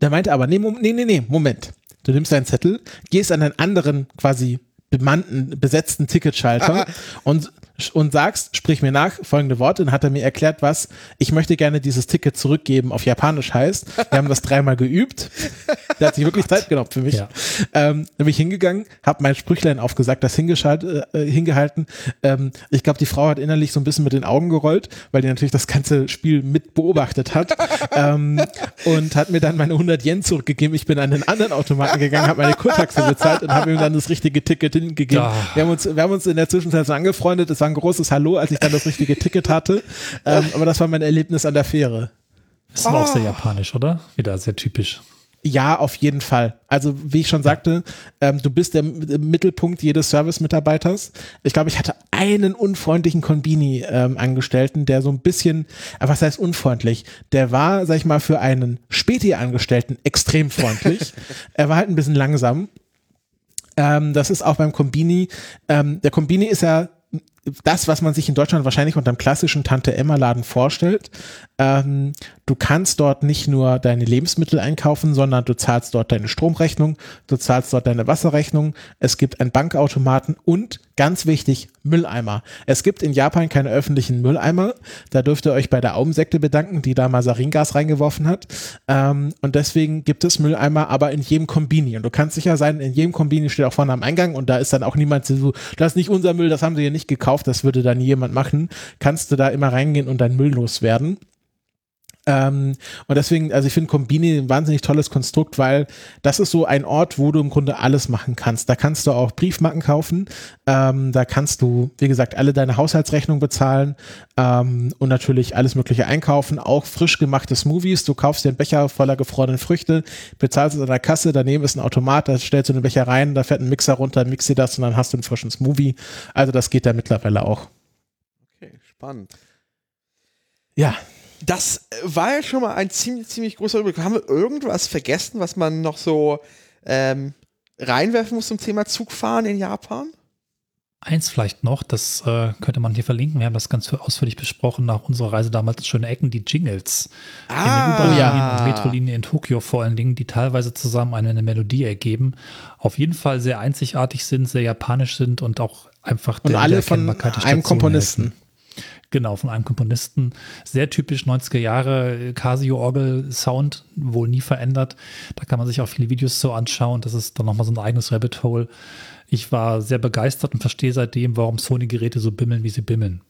der meinte aber, nee, nee, nee, nee, Moment. Du nimmst deinen Zettel, gehst an einen anderen quasi bemannten, besetzten Ticketschalter und und sagst, sprich mir nach, folgende Worte, dann hat er mir erklärt, was ich möchte gerne dieses Ticket zurückgeben auf Japanisch heißt. Wir haben das dreimal geübt. Der hat sich wirklich Zeit genommen für mich. Ja. Ähm, dann bin ich hingegangen, habe mein Sprüchlein aufgesagt, das hingeschaltet, äh, hingehalten. Ähm, ich glaube, die Frau hat innerlich so ein bisschen mit den Augen gerollt, weil die natürlich das ganze Spiel mit beobachtet hat ähm, und hat mir dann meine 100 Yen zurückgegeben. Ich bin an den anderen Automaten gegangen, habe meine Kurtaxe bezahlt und habe ihm dann das richtige Ticket hingegeben. Ja. Wir haben uns, wir haben uns in der Zwischenzeit so angefreundet. Es war ein großes Hallo, als ich dann das richtige Ticket hatte. Ähm, aber das war mein Erlebnis an der Fähre.
Das war oh. auch sehr japanisch, oder? Wieder sehr typisch.
Ja, auf jeden Fall. Also wie ich schon sagte, ähm, du bist der Mittelpunkt jedes Service-Mitarbeiters. Ich glaube, ich hatte einen unfreundlichen Konbini-Angestellten, ähm, der so ein bisschen, äh, was heißt unfreundlich? Der war, sag ich mal, für einen Späti-Angestellten extrem freundlich. er war halt ein bisschen langsam. Ähm, das ist auch beim Kombini. Ähm, der Kombini ist ja das, was man sich in Deutschland wahrscheinlich unter einem klassischen Tante-Emma-Laden vorstellt. Ähm, du kannst dort nicht nur deine Lebensmittel einkaufen, sondern du zahlst dort deine Stromrechnung, du zahlst dort deine Wasserrechnung. Es gibt einen Bankautomaten und ganz wichtig, Mülleimer. Es gibt in Japan keine öffentlichen Mülleimer. Da dürft ihr euch bei der Augensekte bedanken, die da Masaringas reingeworfen hat. Ähm, und deswegen gibt es Mülleimer, aber in jedem Kombini. Und du kannst sicher sein, in jedem Kombini steht auch vorne am Eingang und da ist dann auch niemand so, das ist nicht unser Müll, das haben sie hier nicht gekauft gekauft, das würde dann jemand machen, kannst du da immer reingehen und dein Müll loswerden. Ähm, und deswegen, also ich finde Kombini ein wahnsinnig tolles Konstrukt, weil das ist so ein Ort, wo du im Grunde alles machen kannst. Da kannst du auch Briefmarken kaufen, ähm, da kannst du, wie gesagt, alle deine Haushaltsrechnungen bezahlen ähm, und natürlich alles Mögliche einkaufen, auch frisch gemachte Smoothies. Du kaufst dir einen Becher voller gefrorenen Früchte, bezahlst es an der Kasse, daneben ist ein Automat, da stellst du den Becher rein, da fährt ein Mixer runter, mixst dir das und dann hast du einen frischen Smoothie. Also das geht da mittlerweile auch.
Okay, spannend.
Ja,
das war ja schon mal ein ziemlich, ziemlich großer Überblick. Haben wir irgendwas vergessen, was man noch so ähm, reinwerfen muss zum Thema Zugfahren in Japan?
Eins vielleicht noch, das äh, könnte man hier verlinken. Wir haben das ganz ausführlich besprochen nach unserer Reise damals in schöne Ecken, die Jingles.
Ah,
in den
ja.
und Metrolinien in Tokio vor allen Dingen, die teilweise zusammen eine, eine Melodie ergeben. Auf jeden Fall sehr einzigartig sind, sehr japanisch sind und auch einfach
und
der
alle
der
von
der
einem Komponisten.
helfen. Genau, von einem Komponisten. Sehr typisch 90er Jahre Casio-Orgel-Sound, wohl nie verändert. Da kann man sich auch viele Videos so anschauen. Das ist dann nochmal so ein eigenes Rabbit Hole. Ich war sehr begeistert und verstehe seitdem, warum Sony-Geräte so bimmeln, wie sie bimmeln.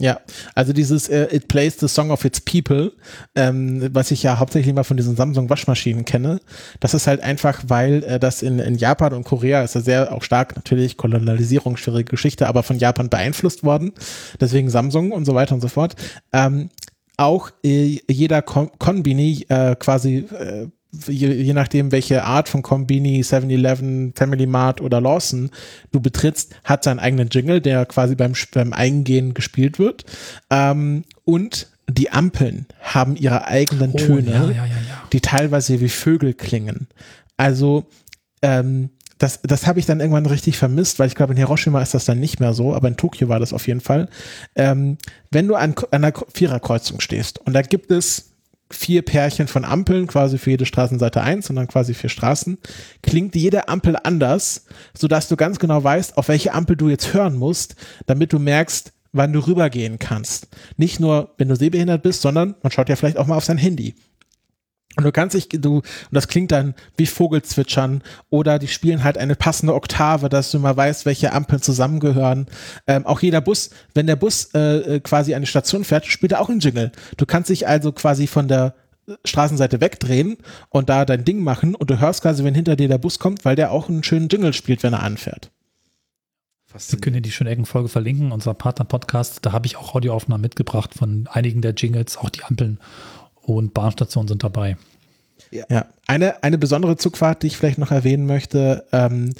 Ja, also dieses äh, It Plays the Song of Its People, ähm, was ich ja hauptsächlich mal von diesen Samsung Waschmaschinen kenne, das ist halt einfach, weil äh, das in, in Japan und Korea ist ja sehr auch stark natürlich Kolonialisierung, schwierige Geschichte, aber von Japan beeinflusst worden, deswegen Samsung und so weiter und so fort. Ähm, auch äh, jeder Kon Konbini äh, quasi äh, je, je nachdem, welche Art von Kombini, 7-Eleven, Family Mart oder Lawson du betrittst, hat seinen eigenen Jingle, der quasi beim, beim Eingehen gespielt wird. Ähm, und die Ampeln haben ihre eigenen
Oh,
Töne,
ja, ja, ja,
die teilweise wie Vögel klingen. Also, ähm, das, das habe ich dann irgendwann richtig vermisst, weil ich glaube, in Hiroshima ist das dann nicht mehr so, aber in Tokio war das auf jeden Fall. Ähm, wenn du an, an einer Viererkreuzung stehst und da gibt es vier Pärchen von Ampeln, quasi für jede Straßenseite eins dann quasi vier Straßen, klingt jede Ampel anders, sodass du ganz genau weißt, auf welche Ampel du jetzt hören musst, damit du merkst, wann du rübergehen kannst. Nicht nur, wenn du sehbehindert bist, sondern man schaut ja vielleicht auch mal auf sein Handy. Und du kannst dich, du, und das klingt dann wie Vogelzwitschern oder die spielen halt eine passende Oktave, dass du mal weißt, welche Ampeln zusammengehören. Ähm, auch jeder Bus, wenn der Bus äh, quasi eine Station fährt, spielt er auch einen Jingle. Du kannst dich also quasi von der Straßenseite wegdrehen und da dein Ding machen und du hörst quasi, wenn hinter dir der Bus kommt, weil der auch einen schönen Jingle spielt, wenn er anfährt.
Wir können dir die schöne Eckenfolge verlinken, unser Partner-Podcast. Da habe ich auch Audioaufnahmen mitgebracht von einigen der Jingles, auch die Ampeln und Bahnstationen sind dabei.
Ja, eine, eine besondere Zugfahrt, die ich vielleicht noch erwähnen möchte, ähm,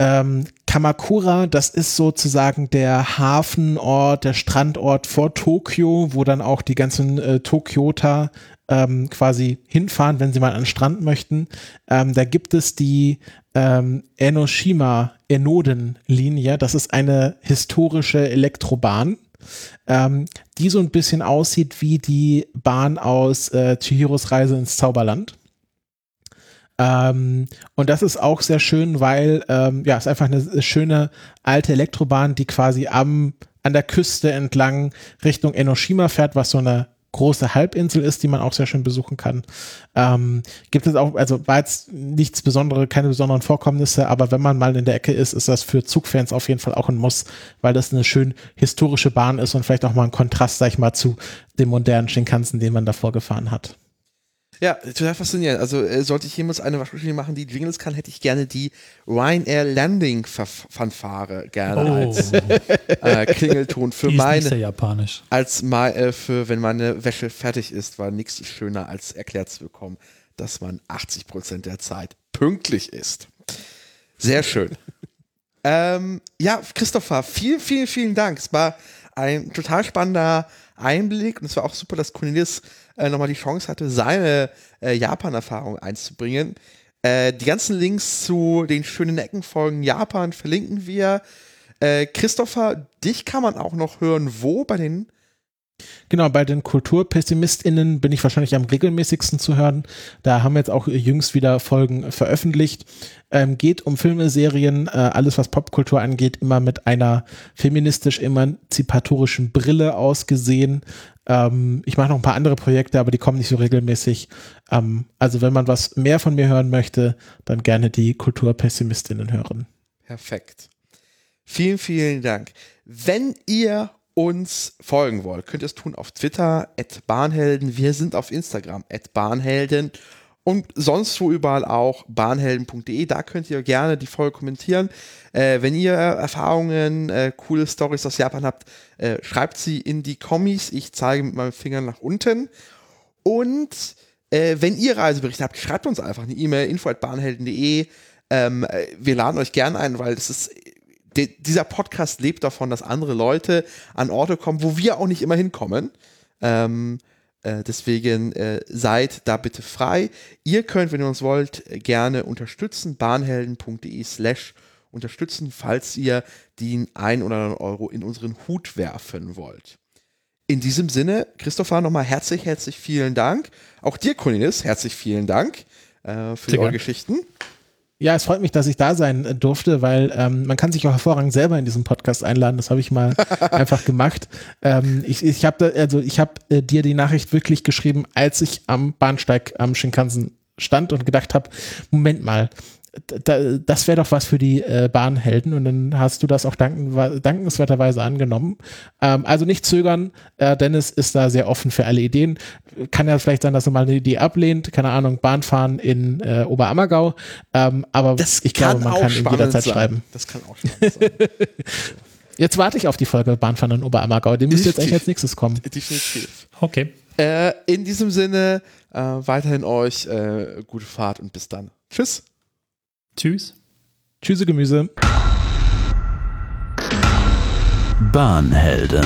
ähm, Kamakura, das ist sozusagen der Hafenort, der Strandort vor Tokio, wo dann auch die ganzen äh, Tokyota ähm, quasi hinfahren, wenn sie mal an den Strand möchten. Ähm, da gibt es die ähm, Enoshima Enoden-Linie. Das ist eine historische Elektrobahn ähm, die so ein bisschen aussieht wie die Bahn aus äh, Chihiros Reise ins Zauberland. Ähm, und das ist auch sehr schön, weil ähm, ja, es ist einfach eine schöne alte Elektrobahn, die quasi am an der Küste entlang Richtung Enoshima fährt, was so eine große Halbinsel ist, die man auch sehr schön besuchen kann. Ähm, gibt es auch, also war jetzt nichts Besonderes, keine besonderen Vorkommnisse, aber wenn man mal in der Ecke ist, ist das für Zugfans auf jeden Fall auch ein Muss, weil das eine schön historische Bahn ist und vielleicht auch mal ein Kontrast, sag ich mal, zu dem modernen Shinkansen, den man davor gefahren hat.
Ja, total faszinierend. Also äh, sollte ich jemals eine Waschmaschine machen, die Jingles kann, hätte ich gerne die Ryanair Landing Fanfare gerne
Oh.
als äh, Klingelton für
Die ist
meine,
japanisch.
als mal äh, für wenn meine Wäsche fertig ist, weil nichts ist schöner als erklärt zu bekommen, dass man 80 Prozent der Zeit pünktlich ist. Sehr schön. ähm, ja, Christopher, vielen, vielen, vielen Dank. Es war ein total spannender Einblick und es war auch super, dass Cornelius äh, nochmal die Chance hatte, seine äh, Japan-Erfahrung einzubringen. Äh, die ganzen Links zu den schönen Eckenfolgen Japan verlinken wir. Äh, Christopher, dich kann man auch noch hören, wo bei den
Genau, bei den KulturpessimistInnen bin ich wahrscheinlich am regelmäßigsten zu hören. Da haben wir jetzt auch jüngst wieder Folgen veröffentlicht. Ähm, geht um Filme, Serien, äh, alles was Popkultur angeht, immer mit einer feministisch-emanzipatorischen Brille ausgesehen. Ähm, ich mache noch ein paar andere Projekte, aber die kommen nicht so regelmäßig. Ähm, also wenn man was mehr von mir hören möchte, dann gerne die Kulturpessimistinnen hören.
Perfekt. Vielen, vielen Dank. Wenn ihr uns folgen wollt, könnt ihr es tun auf Twitter, at Bahnhelden. Wir sind auf Instagram, at Bahnhelden. Und sonst wo überall auch bahnhelden.de. Da könnt ihr gerne die Folge kommentieren. Äh, wenn ihr Erfahrungen, äh, coole Stories aus Japan habt, äh, schreibt sie in die Kommis. Ich zeige mit meinem Finger nach unten. Und äh, wenn ihr Reiseberichte habt, schreibt uns einfach eine E-Mail, info.bahnhelden.de. Ähm, äh, wir laden euch gerne ein, weil das ist de, dieser Podcast lebt davon, dass andere Leute an Orte kommen, wo wir auch nicht immer hinkommen. Ähm, äh, deswegen äh, seid da bitte frei. Ihr könnt, wenn ihr uns wollt, gerne unterstützen. bahnhelden.de slash unterstützen, falls ihr den ein oder anderen Euro in unseren Hut werfen wollt. In diesem Sinne, Christopher, nochmal herzlich, herzlich vielen Dank. Auch dir, Cornelis, herzlich vielen Dank äh, für Sehr eure Geschichten.
Ja, es freut mich, dass ich da sein äh, durfte, weil ähm, man kann sich auch hervorragend selber in diesen Podcast einladen. Das habe ich mal einfach gemacht. Ähm, ich ich habe also ich habe äh, dir die Nachricht wirklich geschrieben, als ich am Bahnsteig am Shinkansen stand und gedacht habe, Moment mal, das wäre doch was für die äh, Bahnhelden und dann hast du das auch danken, dankenswerterweise angenommen. Ähm, also nicht zögern, äh, Dennis ist da sehr offen für alle Ideen. Kann ja vielleicht sein, dass er mal eine Idee ablehnt, keine Ahnung, Bahnfahren in äh, Oberammergau, ähm, aber
das
ich glaube, man kann ihm jederzeit
sein.
schreiben.
Das kann auch spannend sein.
jetzt warte ich auf die Folge Bahnfahren in Oberammergau, die müsste jetzt eigentlich als nächstes kommen.
Definitiv.
Okay.
Äh, in diesem Sinne, äh, weiterhin euch äh, gute Fahrt und bis dann. Tschüss.
Tschüss.
Tschüsse Gemüse.
Bahnhelden.